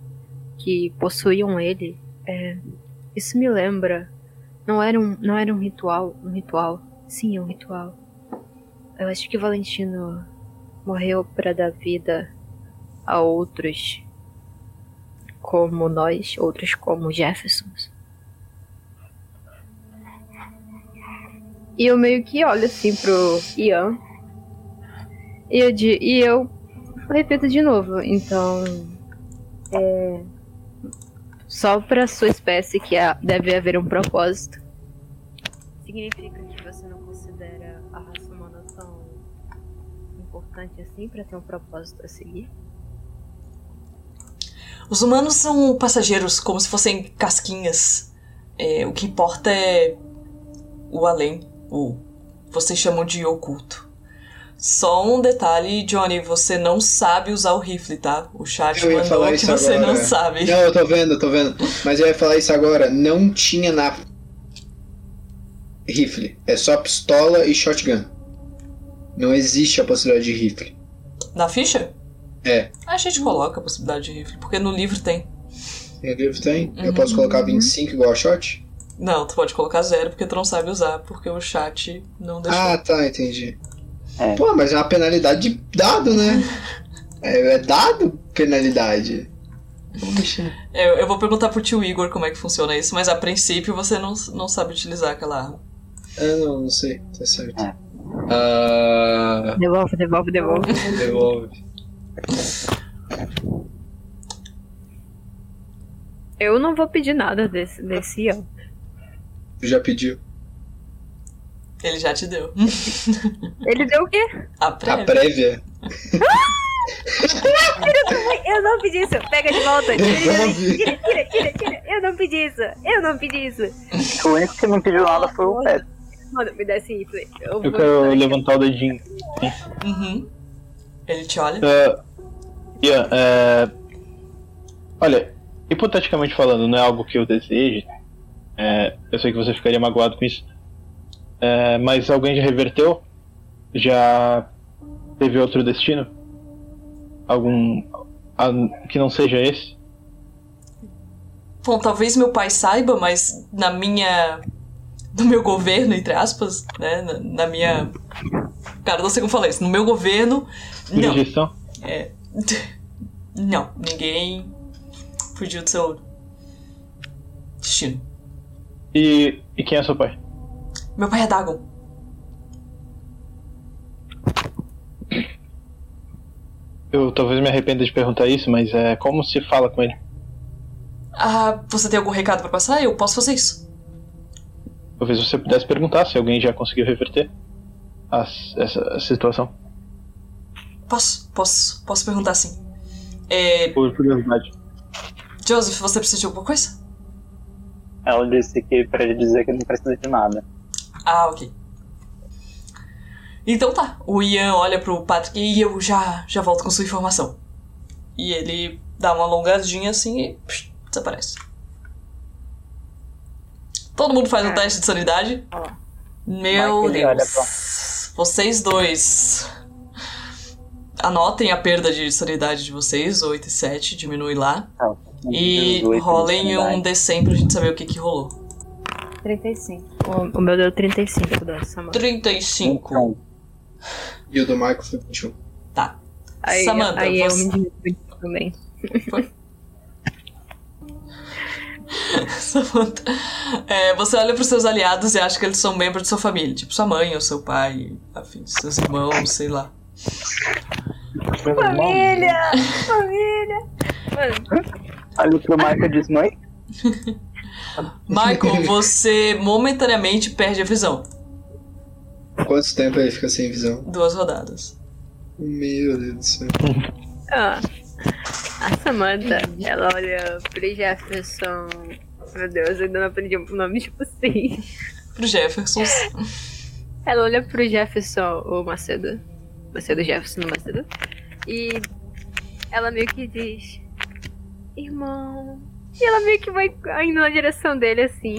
[SPEAKER 6] que possuíam ele. É, isso me lembra. Não era um, não era um ritual, um ritual. Sim, é um ritual. Eu acho que Valentino morreu para dar vida a outros como nós, outros como Jeffersons. E eu meio que olho assim pro Ian. E eu, di- e eu repito de novo. Então. É. Só pra sua espécie que há- deve haver um propósito. Significa que você não considera a raça humana tão importante assim pra ter um propósito a seguir?
[SPEAKER 1] Os humanos são passageiros, como se fossem casquinhas. É, o que importa é o além, o vocês chamam de oculto. Só um detalhe, Johnny, você não sabe usar o rifle, tá? O chat
[SPEAKER 2] Eu
[SPEAKER 1] mandou que você
[SPEAKER 2] agora.
[SPEAKER 1] não sabe.
[SPEAKER 2] Não, eu tô vendo, eu tô vendo. Mas eu ia falar isso agora. Não tinha na. Rifle. É só pistola e shotgun. Não existe a possibilidade de rifle.
[SPEAKER 1] Na ficha?
[SPEAKER 2] É.
[SPEAKER 1] A gente coloca a possibilidade de rifle, porque no livro tem.
[SPEAKER 2] Tem livro tem? Eu
[SPEAKER 1] Uhum.
[SPEAKER 2] posso colocar 25 igual a shot?
[SPEAKER 1] Não, tu pode colocar zero porque tu não sabe usar, porque o chat não deixou.
[SPEAKER 2] Ah, tá, entendi.
[SPEAKER 5] É.
[SPEAKER 2] Pô, mas é uma penalidade de dado, né? [LAUGHS] É, é dado penalidade. Poxa.
[SPEAKER 1] Eu, eu vou perguntar pro tio Igor como é que funciona isso, mas a princípio você não, não sabe utilizar aquela arma.
[SPEAKER 2] Ah, não, não sei. Tá certo.
[SPEAKER 5] É.
[SPEAKER 2] Ah.
[SPEAKER 6] Devolve, devolve, devolve.
[SPEAKER 2] Devolve.
[SPEAKER 6] Eu não vou pedir nada desse, desse Ian.
[SPEAKER 2] Tu já pediu.
[SPEAKER 1] Ele já te deu.
[SPEAKER 6] Ele deu o quê?
[SPEAKER 1] A
[SPEAKER 2] A
[SPEAKER 1] prévia.
[SPEAKER 2] prévia.
[SPEAKER 6] Eu não pedi isso. Pega de volta.
[SPEAKER 2] Devolve.
[SPEAKER 6] Tira, tira, tira. Eu não pedi isso. Eu não pedi isso.
[SPEAKER 5] O único que não pediu nada foi o Pet.
[SPEAKER 6] Mano, me dá esse rifle. Eu,
[SPEAKER 4] Eu
[SPEAKER 6] vou-
[SPEAKER 4] quero levantar o dedinho.
[SPEAKER 1] Uhum. Ele te olha.
[SPEAKER 4] É, Ian, é, olha, hipoteticamente falando, não é algo que eu deseje. É, eu sei que você ficaria magoado com isso. É, mas alguém já reverteu? Já teve outro destino? Algum que não seja esse?
[SPEAKER 1] Bom, talvez meu pai saiba, mas na minha. No meu governo, entre aspas, né? Na, na minha. Cara, não sei como falar isso. No meu governo. Não.
[SPEAKER 4] Jurisdição?
[SPEAKER 1] É. [LAUGHS] Não, ninguém fugiu do seu destino.
[SPEAKER 4] E, e quem é seu pai?
[SPEAKER 1] Meu pai é Dagon.
[SPEAKER 4] Eu talvez me arrependa de perguntar isso, mas é como se fala com ele?
[SPEAKER 1] Ah, você tem algum recado pra passar? Eu posso fazer isso.
[SPEAKER 4] Talvez você pudesse perguntar se alguém já conseguiu reverter as- essa situação.
[SPEAKER 1] Posso, posso, posso perguntar sim. É,
[SPEAKER 4] Por curiosidade.
[SPEAKER 1] Joseph, você precisa de alguma coisa?
[SPEAKER 5] Ela disse que pra ele dizer que não precisa de nada.
[SPEAKER 1] Ah, ok. Então tá, o Ian olha pro Patrick e eu já, já volto com sua informação. E ele dá uma alongadinha assim e psh, desaparece. Todo mundo faz um teste de sanidade. Meu Deus. Vocês dois. Anotem a perda de sanidade de vocês, 8 e 7, diminui lá. E
[SPEAKER 5] oito de
[SPEAKER 1] rolem um
[SPEAKER 5] sanidade.
[SPEAKER 1] D100 pra gente saber o que que rolou.
[SPEAKER 6] 35. O, o meu deu 35 dessa, mano.
[SPEAKER 1] 35.
[SPEAKER 5] Então,
[SPEAKER 2] E o do Michael foi 21.
[SPEAKER 1] Tá.
[SPEAKER 6] Aí,
[SPEAKER 1] Samantha,
[SPEAKER 6] aí eu
[SPEAKER 1] você-
[SPEAKER 6] me divido também. [LAUGHS]
[SPEAKER 1] Samantha, é, você olha pros seus aliados e acha que eles são membros de sua família, tipo sua mãe ou seu pai, afim, seus irmãos, sei lá.
[SPEAKER 6] Família! Família! Mano,
[SPEAKER 5] olha pro Michael diz: Mãe,
[SPEAKER 1] Michael, você momentaneamente perde a visão.
[SPEAKER 2] Quanto tempo ele fica sem visão?
[SPEAKER 1] Duas rodadas.
[SPEAKER 2] Meu Deus do céu.
[SPEAKER 6] ó. A Samantha, ela olha pro Jefferson. Meu Deus, eu ainda não aprendi o nome tipo assim.
[SPEAKER 1] Pro Jefferson.
[SPEAKER 6] Ela olha pro Jefferson, o Macedo. Macedo Jefferson, o Macedo. E ela meio que diz: Irmão. E ela meio que vai indo na direção dele assim.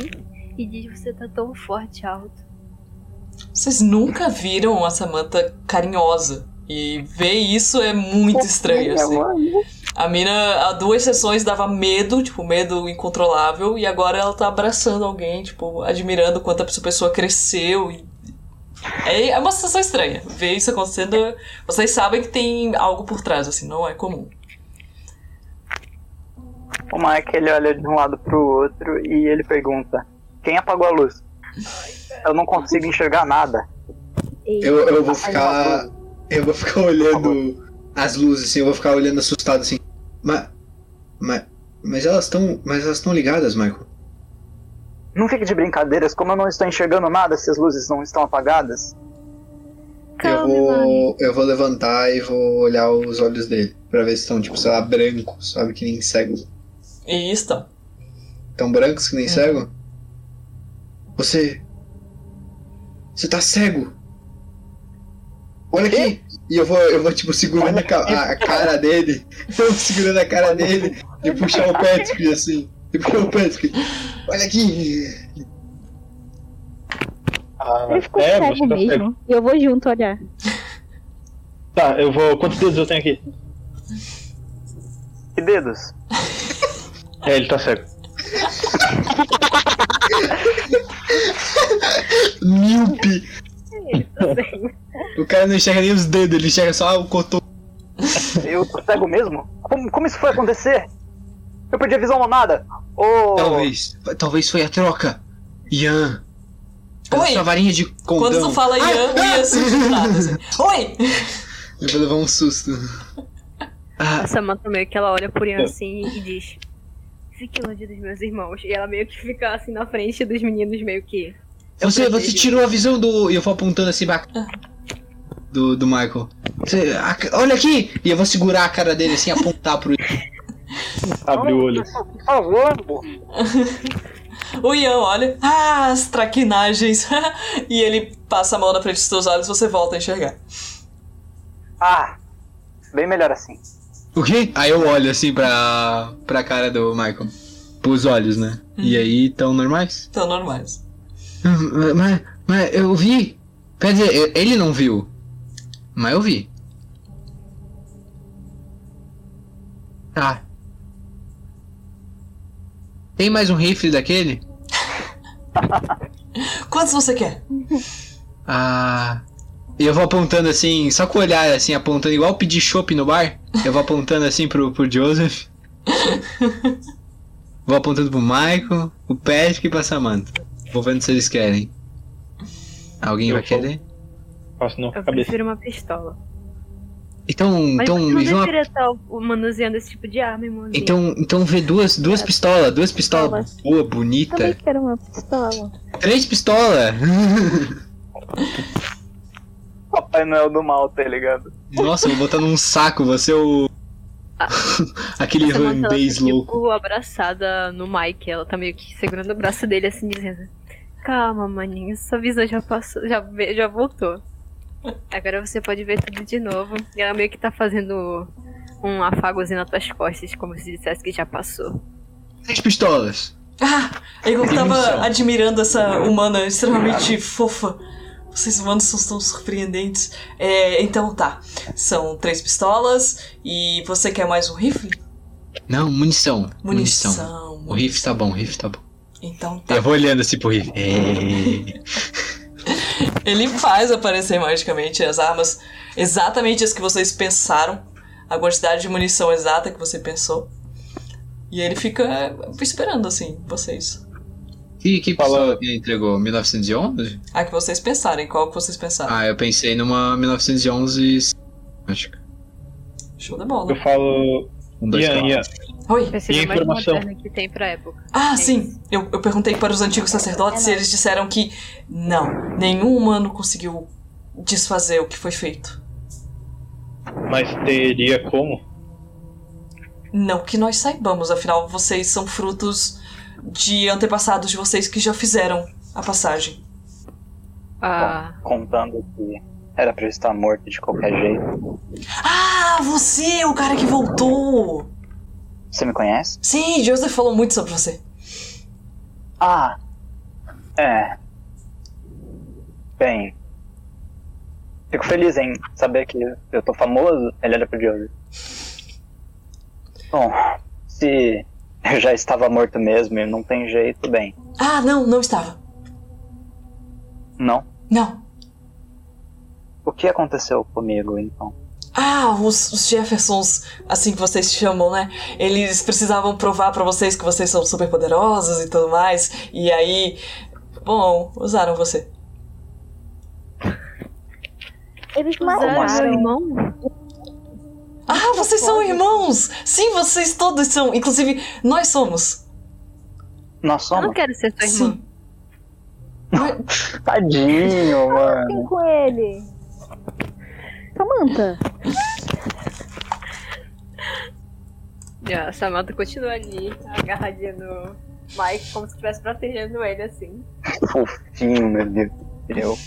[SPEAKER 6] E diz: Você tá tão forte alto.
[SPEAKER 1] Vocês nunca viram a Samantha carinhosa. E ver isso é muito estranho, assim. A mina, há duas sessões, dava medo, tipo, medo incontrolável, e agora ela tá abraçando alguém, tipo, admirando quanto essa pessoa cresceu. E... É, é uma sensação estranha. Ver isso acontecendo. Vocês sabem que tem algo por trás, assim, não é comum.
[SPEAKER 5] o Mike ele olha de um lado pro outro e ele pergunta: Quem apagou a luz? Eu não consigo enxergar nada.
[SPEAKER 2] Eu, eu vou ficar. Eu vou ficar olhando as luzes, assim, eu vou ficar olhando assustado assim. Mas. Mas. Mas elas estão. Mas elas estão ligadas, Michael.
[SPEAKER 5] Não fique de brincadeiras, como eu não estou enxergando nada se as luzes não estão apagadas.
[SPEAKER 2] Eu
[SPEAKER 6] Calma, mano.
[SPEAKER 2] vou. Eu vou levantar e vou olhar os olhos dele. Pra ver se estão, tipo, sei lá, brancos, sabe? Que nem cego.
[SPEAKER 1] E estão.
[SPEAKER 2] Tão brancos que nem cego? Você. Você tá cego! Olha aqui! E eu vou, eu vou tipo, segurando a, a- cara dele. [LAUGHS] Eu vou segurando a cara dele e puxar o Patrick assim. E puxar o Patrick. Olha aqui!
[SPEAKER 4] Ah,
[SPEAKER 3] Ele ficou
[SPEAKER 4] é,
[SPEAKER 3] cego
[SPEAKER 4] tá
[SPEAKER 3] mesmo.
[SPEAKER 4] cego.
[SPEAKER 3] E eu vou junto olhar.
[SPEAKER 4] Tá, eu vou. Quantos dedos eu tenho aqui?
[SPEAKER 5] Que dedos?
[SPEAKER 4] É, ele tá cego.
[SPEAKER 2] Míope! O cara não enxerga nem os dedos, ele enxerga só o cotoco.
[SPEAKER 5] Eu tô cego mesmo? Como, como isso foi acontecer? Eu perdi a visão ou nada? Oh,
[SPEAKER 2] Talvez. Talvez foi a troca. Ian.
[SPEAKER 1] Oi.
[SPEAKER 2] sua varinha de condão.
[SPEAKER 1] Quando tu fala Ian, o Ian se nada, assim. Oi!
[SPEAKER 2] Eu vou levar um susto. Ah,
[SPEAKER 6] A Samantha meio que ela olha por Ian assim e diz: Fique longe dos meus irmãos. E ela meio que fica assim na frente dos meninos, meio que. Eu
[SPEAKER 2] Você, você tirou a visão do. E eu vou apontando assim pra. Do, do Michael. Você, a- olha aqui! E eu vou segurar a cara dele assim, apontar pro.
[SPEAKER 4] Abre o olho.
[SPEAKER 5] Por favor, pô.
[SPEAKER 1] O Ian olha, ah, as traquinagens. [LAUGHS] e ele passa a mão na frente dos seus olhos e você volta a enxergar.
[SPEAKER 5] Ah, bem melhor assim.
[SPEAKER 2] O quê? Aí eu olho assim pra, pra cara do Michael. Pros olhos, né? E aí, tão normais?
[SPEAKER 1] Estão normais.
[SPEAKER 2] Hum, Mas, mas eu vi. Quer dizer, ele não viu. Mas eu vi. Tá. Tem mais um rifle daquele? [LAUGHS]
[SPEAKER 1] Quantos você quer?
[SPEAKER 2] Ah. E eu vou apontando assim, só com o olhar assim, apontando igual pedir chopp no bar. Eu vou apontando assim pro, pro Joseph. vou apontando pro Michael, pro Patrick e pra Samantha. Vou vendo se eles querem. Alguém
[SPEAKER 4] Eu
[SPEAKER 2] vai
[SPEAKER 4] vou.
[SPEAKER 2] querer?
[SPEAKER 4] Faço não com a
[SPEAKER 6] Eu
[SPEAKER 4] cabeça.
[SPEAKER 6] prefiro uma pistola.
[SPEAKER 2] Então,
[SPEAKER 6] Mas
[SPEAKER 2] então,
[SPEAKER 6] não
[SPEAKER 2] vê uma-
[SPEAKER 6] estar manuseando esse tipo de arma, irmãozinho.
[SPEAKER 2] então, então vê duas, duas pistolas, duas pistolas boa,
[SPEAKER 3] Também
[SPEAKER 2] bonita.
[SPEAKER 3] quero uma pistola.
[SPEAKER 2] Três pistolas. [LAUGHS]
[SPEAKER 5] Papai Noel do mal, tá ligado?
[SPEAKER 2] Nossa, vou botar num saco, você é o [LAUGHS] aquele
[SPEAKER 6] moça, ela tá,
[SPEAKER 2] irlandês louco.
[SPEAKER 6] tipo, abraçada no Mike. Ela tá meio que segurando o braço dele, assim, dizendo... Calma, maninho, sua visão já passou, já, ve- já voltou. Agora você pode ver tudo de novo. E ela meio que tá fazendo um afagozinho nas tuas costas, como se dissesse que já passou.
[SPEAKER 2] Três pistolas.
[SPEAKER 1] Ah, eu tava admirando essa humana extremamente fofa. Vocês humanos são tão surpreendentes. É, então tá. São três pistolas e você quer mais um rifle?
[SPEAKER 2] Não, munição. Munição.
[SPEAKER 1] Munição.
[SPEAKER 2] O rifle tá bom, o rifle tá bom.
[SPEAKER 1] Então tá.
[SPEAKER 2] Eu vou olhando assim pro rifle. É. [LAUGHS]
[SPEAKER 1] Ele faz aparecer magicamente as armas exatamente as que vocês pensaram, a quantidade de munição exata que você pensou. E ele fica esperando assim, vocês.
[SPEAKER 2] Que, que
[SPEAKER 4] Fala-
[SPEAKER 2] pistola que entregou? 1911?
[SPEAKER 1] A que vocês pensarem, qual que vocês pensaram?
[SPEAKER 2] Ah, eu pensei numa 1911. Acho.
[SPEAKER 1] Show de bola.
[SPEAKER 4] Eu falo.
[SPEAKER 2] Um, dois, quatro.
[SPEAKER 4] Ian,
[SPEAKER 1] Oi.
[SPEAKER 6] Vai ser
[SPEAKER 4] E a
[SPEAKER 6] mais
[SPEAKER 4] informação?
[SPEAKER 6] que tem pra época.
[SPEAKER 1] Ah,
[SPEAKER 6] É
[SPEAKER 1] sim. Eu, eu perguntei para os antigos sacerdotes e eles disseram que não, nenhum humano conseguiu desfazer o que foi feito.
[SPEAKER 4] mas teria como?
[SPEAKER 1] Não que nós saibamos, afinal vocês são frutos de antepassados de vocês que já fizeram a passagem.
[SPEAKER 6] Ah,
[SPEAKER 5] Contando que era pra eu estar morto de qualquer jeito.
[SPEAKER 1] Ah, você, o cara que voltou!
[SPEAKER 5] Você me conhece?
[SPEAKER 1] Sim, Joseph falou muito sobre você.
[SPEAKER 5] Ah, é. Bem. Fico feliz em saber que eu tô famoso. Ele era pro Joseph. Bom, se eu já estava morto mesmo e não tem jeito, bem.
[SPEAKER 1] Ah, não, não estava.
[SPEAKER 5] Não.
[SPEAKER 1] Não.
[SPEAKER 5] O que aconteceu comigo então?
[SPEAKER 1] Ah, os, os Jeffersons, assim que vocês chamam, né? Eles precisavam provar pra vocês que vocês são super poderosos e tudo mais. E aí, bom, usaram você.
[SPEAKER 3] Eles
[SPEAKER 6] usaram meu
[SPEAKER 3] mataram.
[SPEAKER 6] irmão?
[SPEAKER 1] Ah, vocês são irmãos! Sim, vocês todos são. Inclusive, nós somos.
[SPEAKER 5] Nós
[SPEAKER 6] Eu não
[SPEAKER 5] somos?
[SPEAKER 6] quero ser sua irmã.
[SPEAKER 1] Sim. [LAUGHS]
[SPEAKER 5] Tadinho, mano.
[SPEAKER 3] Quem com ele? Samantha. [LAUGHS]
[SPEAKER 6] E a Samantha continua ali, agarradinha no Mike, como se estivesse protegendo ele, assim.
[SPEAKER 5] Fofinho, meu Deus. Eu.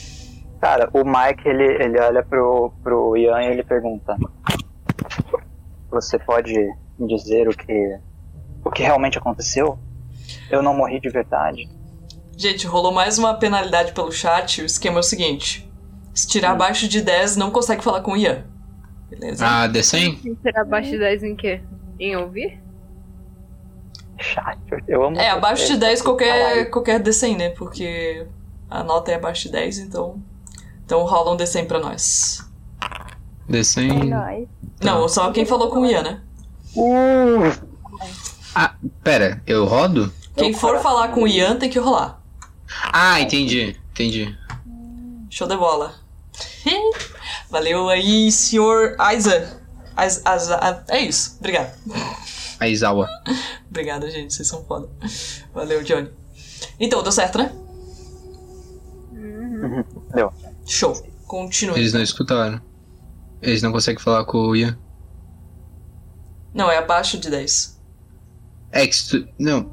[SPEAKER 5] Cara, o Mike, ele, ele olha pro, pro Ian e ele pergunta: Você pode me dizer o que. o que realmente aconteceu? Eu não morri de verdade.
[SPEAKER 1] Gente, rolou mais uma penalidade pelo chat. O esquema é o seguinte: se tirar abaixo de 10, não consegue falar com o Ian. Beleza?
[SPEAKER 2] Ah, D100?
[SPEAKER 6] Tem que tirar abaixo de 10 em quê? Em ouvir?
[SPEAKER 5] Chato, eu amo
[SPEAKER 1] é, abaixo de
[SPEAKER 5] vocês.
[SPEAKER 1] 10 qualquer, qualquer D100, né? Porque a nota é abaixo de 10, então. Então rola um D100 pra nós.
[SPEAKER 3] É
[SPEAKER 2] D100.
[SPEAKER 3] nóis.
[SPEAKER 1] Não, só quem falou com o Ian, né?
[SPEAKER 5] Uh,
[SPEAKER 2] Ah, pera, eu rodo?
[SPEAKER 1] Quem for falar com o Ian tem que rolar.
[SPEAKER 2] Ah, entendi, entendi.
[SPEAKER 1] Show de bola. [LAUGHS] Valeu aí, senhor Aiza. Aiza- Aiza- É isso, obrigado.
[SPEAKER 2] A Izawa.
[SPEAKER 1] Obrigado, gente, vocês são foda. Valeu, Johnny. Então, deu certo, né?
[SPEAKER 5] Deu.
[SPEAKER 1] Show. Continue.
[SPEAKER 2] Eles não escutaram. Eles não conseguem falar com o Ian.
[SPEAKER 1] Não, é abaixo de 10.
[SPEAKER 2] É que se tu... Não.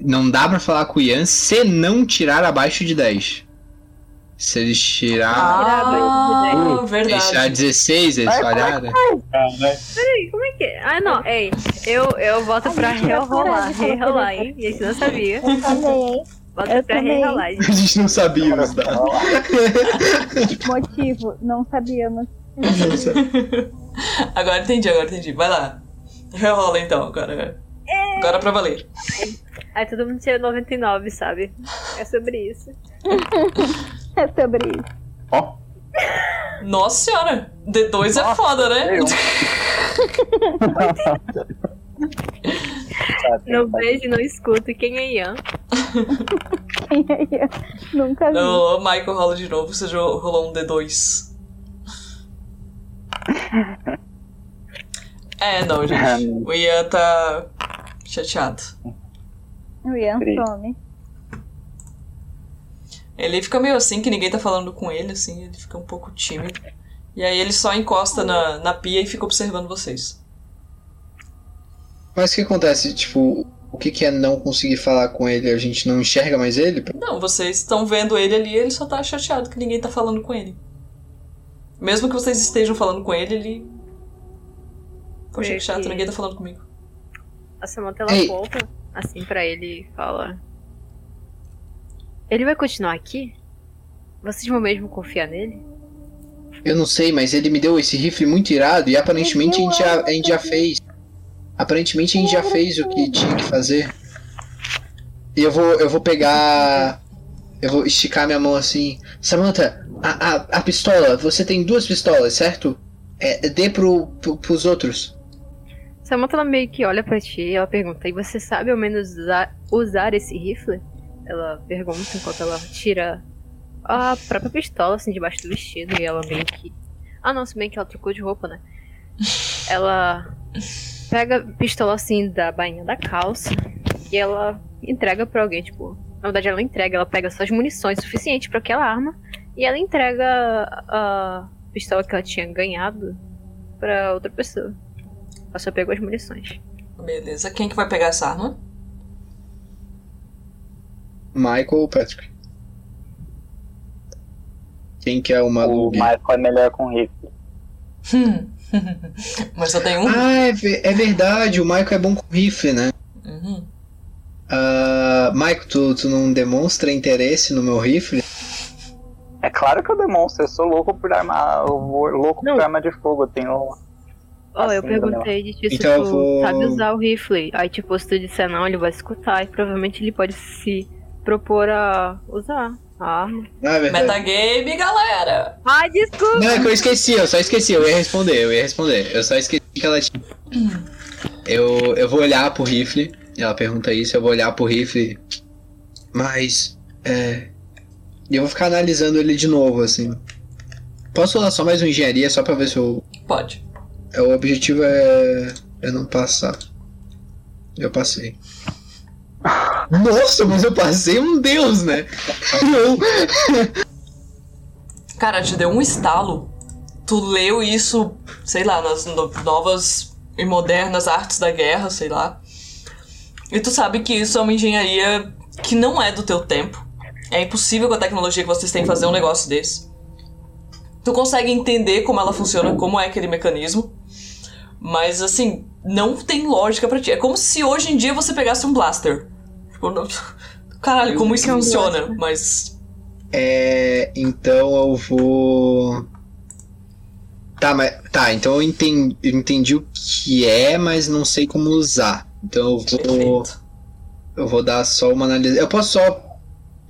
[SPEAKER 2] não dá pra falar com o Ian se não tirar abaixo de 10. Se eles tirar.
[SPEAKER 1] Ah,
[SPEAKER 2] se eles tirar
[SPEAKER 1] verdade.
[SPEAKER 2] 16, eles falharam.
[SPEAKER 4] Né?
[SPEAKER 6] Peraí, como é que é? Ah, não, ei. Eu, eu volto pra
[SPEAKER 3] Ai,
[SPEAKER 6] rerolar. Rerolar,
[SPEAKER 3] coisa
[SPEAKER 6] hein? A gente não sabia.
[SPEAKER 3] Eu também?
[SPEAKER 6] Volta
[SPEAKER 3] Eu
[SPEAKER 6] pra rerolar,
[SPEAKER 2] A
[SPEAKER 6] gente.
[SPEAKER 2] não sabia os dados.
[SPEAKER 3] Motivo, não sabíamos.
[SPEAKER 1] Agora entendi, agora entendi. Vai lá. Rerola então, agora. Agora pra valer.
[SPEAKER 6] Aí todo mundo tinha 99, sabe? É sobre isso. [LAUGHS]
[SPEAKER 3] É sobre isso.
[SPEAKER 4] Ó,
[SPEAKER 1] Nossa senhora! D2 é
[SPEAKER 5] Nossa,
[SPEAKER 1] foda, né? [LAUGHS]
[SPEAKER 6] Não vejo, não escuto. Quem é Ian?
[SPEAKER 3] Nunca vi.
[SPEAKER 1] Não, o Michael rola de novo, você já rolou um D2. É, não, gente. O Ian tá chateado.
[SPEAKER 3] O Ian some.
[SPEAKER 1] Ele fica meio assim, que ninguém tá falando com ele, assim, ele fica um pouco tímido. E aí ele só encosta na, na pia e fica observando vocês.
[SPEAKER 2] Mas o que acontece? Tipo, o que, que é não conseguir falar com ele? A gente não enxerga mais ele?
[SPEAKER 1] Não, vocês estão vendo ele ali, ele só tá chateado que ninguém tá falando com ele. Mesmo que vocês estejam falando com ele, ele. Poxa, que chato, ninguém tá falando comigo.
[SPEAKER 6] A Samantha ela
[SPEAKER 2] Ei.
[SPEAKER 6] volta assim pra ele e fala: Ele vai continuar aqui? Vocês vão mesmo confiar nele?
[SPEAKER 2] Eu não sei, mas ele me deu esse rifle muito irado e aparentemente a gente já, a gente já fez. Aparentemente a gente já fez o que tinha que fazer. E eu vou, eu vou pegar. Eu vou esticar minha mão assim. Samantha, a, a, a pistola, você tem duas pistolas, certo? É, dê pro, pro, pros outros.
[SPEAKER 6] Samantha ela meio que olha pra ti e ela pergunta: E você sabe ao menos usar, usar esse rifle? Ela pergunta enquanto ela tira a própria pistola assim debaixo do vestido e ela meio que. Ah, não, se bem que ela trocou de roupa, né? Ela pega a pistola assim da bainha da calça e ela entrega pra alguém, tipo. Na verdade, ela entrega, ela pega só as munições suficientes pra aquela arma e ela entrega a pistola que ela tinha ganhado pra outra pessoa. Ela só pegou as munições.
[SPEAKER 1] Beleza, quem que vai pegar essa arma?
[SPEAKER 2] Michael ou Patrick? Quem que é o
[SPEAKER 5] O
[SPEAKER 2] maluco?
[SPEAKER 5] Michael é melhor com rifle. [LAUGHS]
[SPEAKER 1] Hum. Mas só tem um?
[SPEAKER 2] Ah, é, é verdade, o Michael é bom com rifle, né?
[SPEAKER 1] Uhum.
[SPEAKER 2] Ah, Michael, tu, tu não demonstra interesse no meu rifle?
[SPEAKER 5] É claro que eu demonstro, eu sou louco por arma. Eu vou louco
[SPEAKER 6] Não.
[SPEAKER 5] por arma de fogo. Eu tenho.
[SPEAKER 6] Ó, eu
[SPEAKER 5] Assim,
[SPEAKER 6] perguntei de ti se
[SPEAKER 2] Então
[SPEAKER 6] tu
[SPEAKER 2] vou-
[SPEAKER 6] sabe usar o rifle. Aí, tipo, se tu disser não, ele vai escutar. E provavelmente ele pode se propor a usar a arma.
[SPEAKER 2] Ah, é verdade.
[SPEAKER 1] Metagame, galera!
[SPEAKER 6] Ai, desculpa!
[SPEAKER 2] Não, é que eu esqueci, eu só esqueci, eu ia responder, eu ia responder. Eu só esqueci que ela tinha. Eu, eu vou olhar pro rifle, ela pergunta isso, eu vou olhar pro rifle. Mas. É. E eu vou ficar analisando ele de novo, assim. Posso rolar só mais uma engenharia só pra ver se eu.
[SPEAKER 1] Pode.
[SPEAKER 2] é, O objetivo é. é não passar. Eu passei. Nossa, mas eu passei um deus, né?
[SPEAKER 1] Cara, te deu um estalo. Tu leu isso, sei lá, nas no- novas e modernas artes da guerra, sei lá. E tu sabe que isso é uma engenharia que não é do teu tempo. É impossível com a tecnologia que vocês têm fazer um negócio desse. Tu consegue entender como ela funciona, como é aquele mecanismo. Mas assim, não tem lógica pra ti. É como se hoje em dia você pegasse um blaster. Tipo, não- Caralho, como isso funciona? Mas.
[SPEAKER 2] É, então eu vou. Tá, mas. Tá, então eu entendi, eu entendi o que é, mas não sei como usar. Então eu vou.
[SPEAKER 1] Perfeito.
[SPEAKER 2] Eu vou dar só uma análise. Eu posso só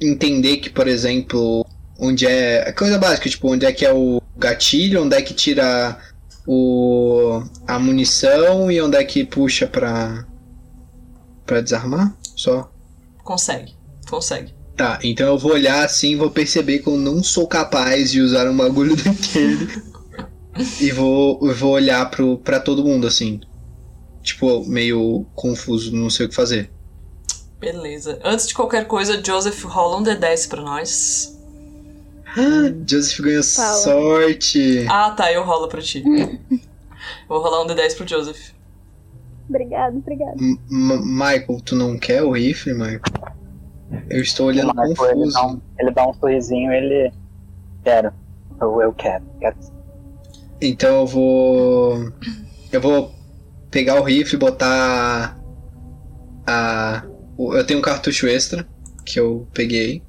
[SPEAKER 2] entender que, por exemplo, onde é. é Coisa básica, tipo, onde é que é o gatilho, onde é que tira o. a munição e onde é que puxa pra. pra desarmar? Só.
[SPEAKER 1] Consegue. Consegue.
[SPEAKER 2] Tá, então eu vou olhar assim e vou perceber que eu não sou capaz de usar um bagulho [LAUGHS] daquele. e vou, vou olhar pro, pra todo mundo assim. Tipo, meio confuso, não sei o que fazer.
[SPEAKER 1] Beleza. Antes de qualquer coisa, Joseph rola um D10 pra nós.
[SPEAKER 2] Joseph ganhou
[SPEAKER 3] Fala.
[SPEAKER 2] sorte.
[SPEAKER 1] Ah, tá, eu rolo pra ti. eu [LAUGHS] vou rolar um D10 pro Joseph.
[SPEAKER 3] Obrigado, obrigado.
[SPEAKER 2] M- Michael, tu não quer o rifle, Michael? Eu estou olhando
[SPEAKER 5] O Michael, ele,
[SPEAKER 2] confuso.
[SPEAKER 5] dá um, ele dá um sorrisinho ele. Quero. Eu, eu quero. quero.
[SPEAKER 2] Então eu vou. Eu vou pegar o rifle e botar. A. Eu tenho um cartucho extra que eu peguei.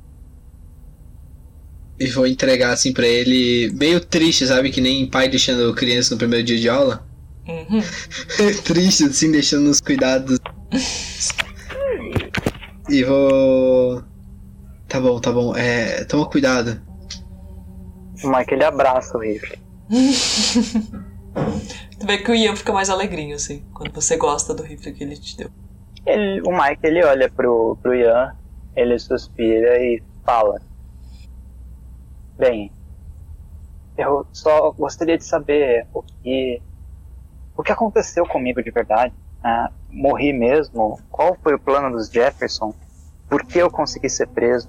[SPEAKER 2] E vou entregar assim pra ele, meio triste, sabe? Que nem pai deixando criança no primeiro dia de aula.
[SPEAKER 1] Uhum.
[SPEAKER 2] triste, assim, deixando os cuidados. E vou. Tá bom, tá bom. É. Toma cuidado.
[SPEAKER 5] O Mike ele abraça o rifle.
[SPEAKER 1] Tu vê que o Ian fica mais alegrinho, assim, quando você gosta do rifle que ele te deu.
[SPEAKER 5] Ele- o Mike ele olha pro, pro Ian, ele suspira e fala: Bem, eu só gostaria de saber o que o que aconteceu comigo de verdade. Ah, morri mesmo? Qual foi o plano dos Jefferson? Por que eu consegui ser preso?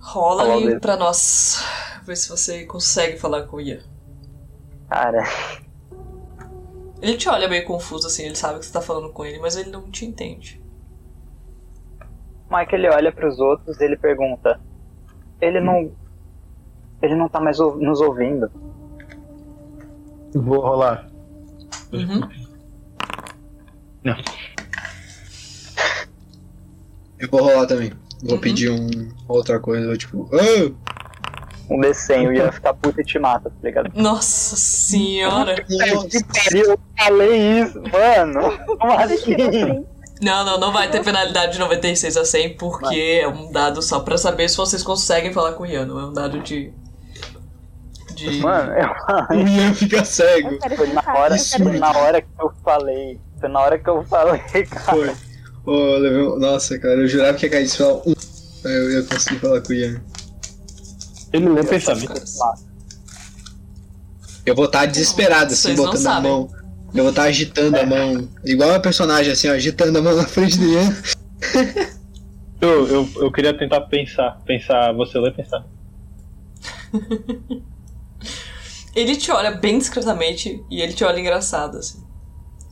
[SPEAKER 1] Rola
[SPEAKER 5] dele.
[SPEAKER 1] pra nós. Ver se você consegue falar com o Ian.
[SPEAKER 5] Cara,
[SPEAKER 1] Ele te olha meio confuso, assim, ele sabe que você tá falando com ele, mas ele não te entende.
[SPEAKER 5] Mike ele olha pros outros e ele pergunta: Ele não. Ele não tá mais nos ouvindo.
[SPEAKER 4] Vou rolar.
[SPEAKER 1] Uhum.
[SPEAKER 2] Eu vou rolar também. Vou
[SPEAKER 1] Uhum.
[SPEAKER 2] pedir um outra coisa, tipo. "Ah!"
[SPEAKER 5] Um desenho ia ficar puto e te mata, tá ligado?
[SPEAKER 1] Nossa senhora!
[SPEAKER 5] Eu falei isso, mano. Como assim?
[SPEAKER 3] Sim.
[SPEAKER 1] Não, não, não vai ter penalidade de 96 a 100, porque é um dado só pra saber se vocês conseguem falar com o Ian, não é um dado de. De. [LAUGHS]
[SPEAKER 5] Mano, eu [LAUGHS]
[SPEAKER 2] O Ian fica cego.
[SPEAKER 5] Foi na hora, foi na hora que eu falei. Foi na hora que eu falei, [LAUGHS] cara.
[SPEAKER 2] Foi. Um- Nossa, cara, eu jurava que ia cair de falar um. Aí eu ia conseguir falar com o Ian.
[SPEAKER 4] Ele lê pensamento.
[SPEAKER 2] Eu vou estar desesperado, assim,
[SPEAKER 1] Vocês não
[SPEAKER 2] botando a mão. Eu vou estar agitando a mão. Igual a personagem, assim, ó, agitando a mão na frente do Ian.
[SPEAKER 4] Eu, eu, eu queria tentar pensar. Pensar, você lê pensar.
[SPEAKER 1] Ele te olha bem discretamente e ele te olha engraçado, assim.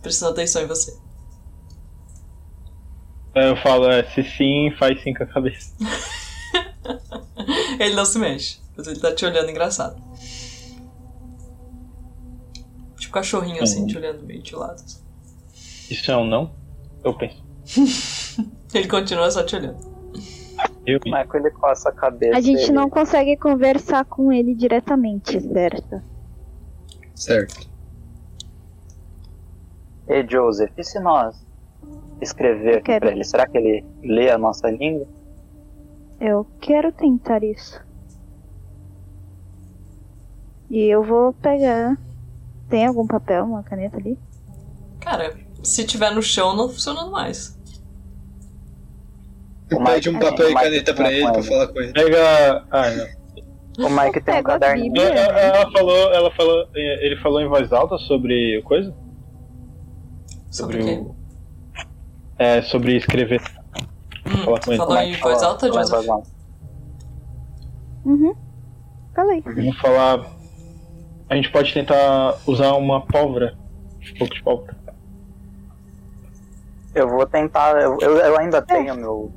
[SPEAKER 1] Prestando atenção em você.
[SPEAKER 4] Eu falo, é, se sim, faz sim com a cabeça. [LAUGHS]
[SPEAKER 1] Ele não se mexe, mas ele tá te olhando engraçado. Tipo cachorrinho assim, te olhando meio de lado. assim.
[SPEAKER 4] Isso é um não? Eu penso. [LAUGHS]
[SPEAKER 1] Ele continua só te olhando.
[SPEAKER 4] Eu
[SPEAKER 5] O Michael ele coça a cabeça.
[SPEAKER 3] A gente
[SPEAKER 5] ele-
[SPEAKER 3] não consegue conversar com ele diretamente, certo?
[SPEAKER 2] Certo.
[SPEAKER 5] Ei, Joseph, e se nós escrever
[SPEAKER 3] quero.
[SPEAKER 5] pra ele? Será que ele lê a nossa língua?
[SPEAKER 3] Eu quero tentar isso. E eu vou pegar. Tem algum papel, uma caneta ali?
[SPEAKER 1] Cara, se tiver no chão, não funciona mais.
[SPEAKER 5] O
[SPEAKER 2] Pede um papel e caneta pra ele pra falar com ele.
[SPEAKER 4] Pega. Ah, não.
[SPEAKER 5] O Mike tem um.
[SPEAKER 3] Bíblia.
[SPEAKER 4] Ela, ela falou, ela falou, ele falou em voz alta sobre coisa?
[SPEAKER 1] Sobre o quê?
[SPEAKER 4] o- É, sobre escrever.
[SPEAKER 1] Hum,
[SPEAKER 4] Fala com ele.
[SPEAKER 1] falou em voz alta, Joseph?
[SPEAKER 5] voz alta.
[SPEAKER 3] Uhum. Falei.
[SPEAKER 4] Vamos falar. A gente pode tentar usar uma pólvora. Um pouco de pólvora.
[SPEAKER 5] Eu vou tentar. Eu, eu, eu ainda tenho meu,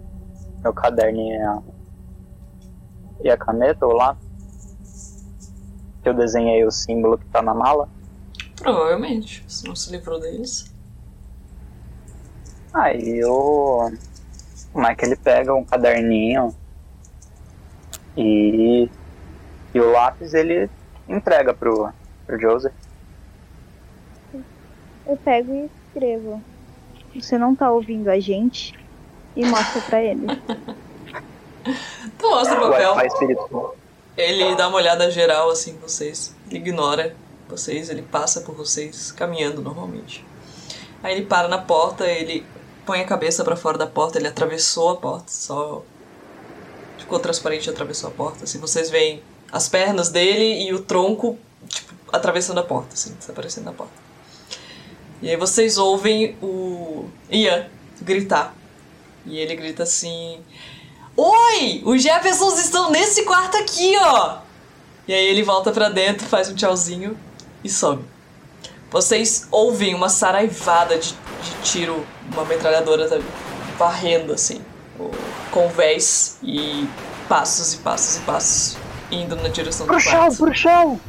[SPEAKER 5] meu caderninho e a, e a caneta, o lápis. Que eu desenhei o símbolo que tá na mala.
[SPEAKER 1] Provavelmente. Se não se livrou deles.
[SPEAKER 5] Aí o. O Mike ele pega um caderninho e. E o lápis ele entrega pro, pro Joseph.
[SPEAKER 3] Eu pego e escrevo. Você não tá ouvindo a gente? E mostra pra ele. [LAUGHS]
[SPEAKER 1] Tu mostra o papel. Ele dá uma olhada geral assim em vocês. Ele ignora vocês, ele passa por vocês caminhando normalmente. Aí ele para na porta, ele põe a cabeça pra fora da porta, ele atravessou a porta, só ficou transparente e atravessou a porta. Assim, vocês veem as pernas dele e o tronco tipo atravessando a porta, assim, desaparecendo na porta. E aí vocês ouvem o Ian gritar. E ele grita assim: Oi! Os Jeffersons estão nesse quarto aqui, ó! E aí ele volta pra dentro, faz um tchauzinho e some. Vocês ouvem uma saraivada de, de tiro, uma metralhadora tá varrendo assim, o convés e passos e passos e passos indo na direção do
[SPEAKER 5] Pro chão,
[SPEAKER 1] quarto.
[SPEAKER 5] pro chão!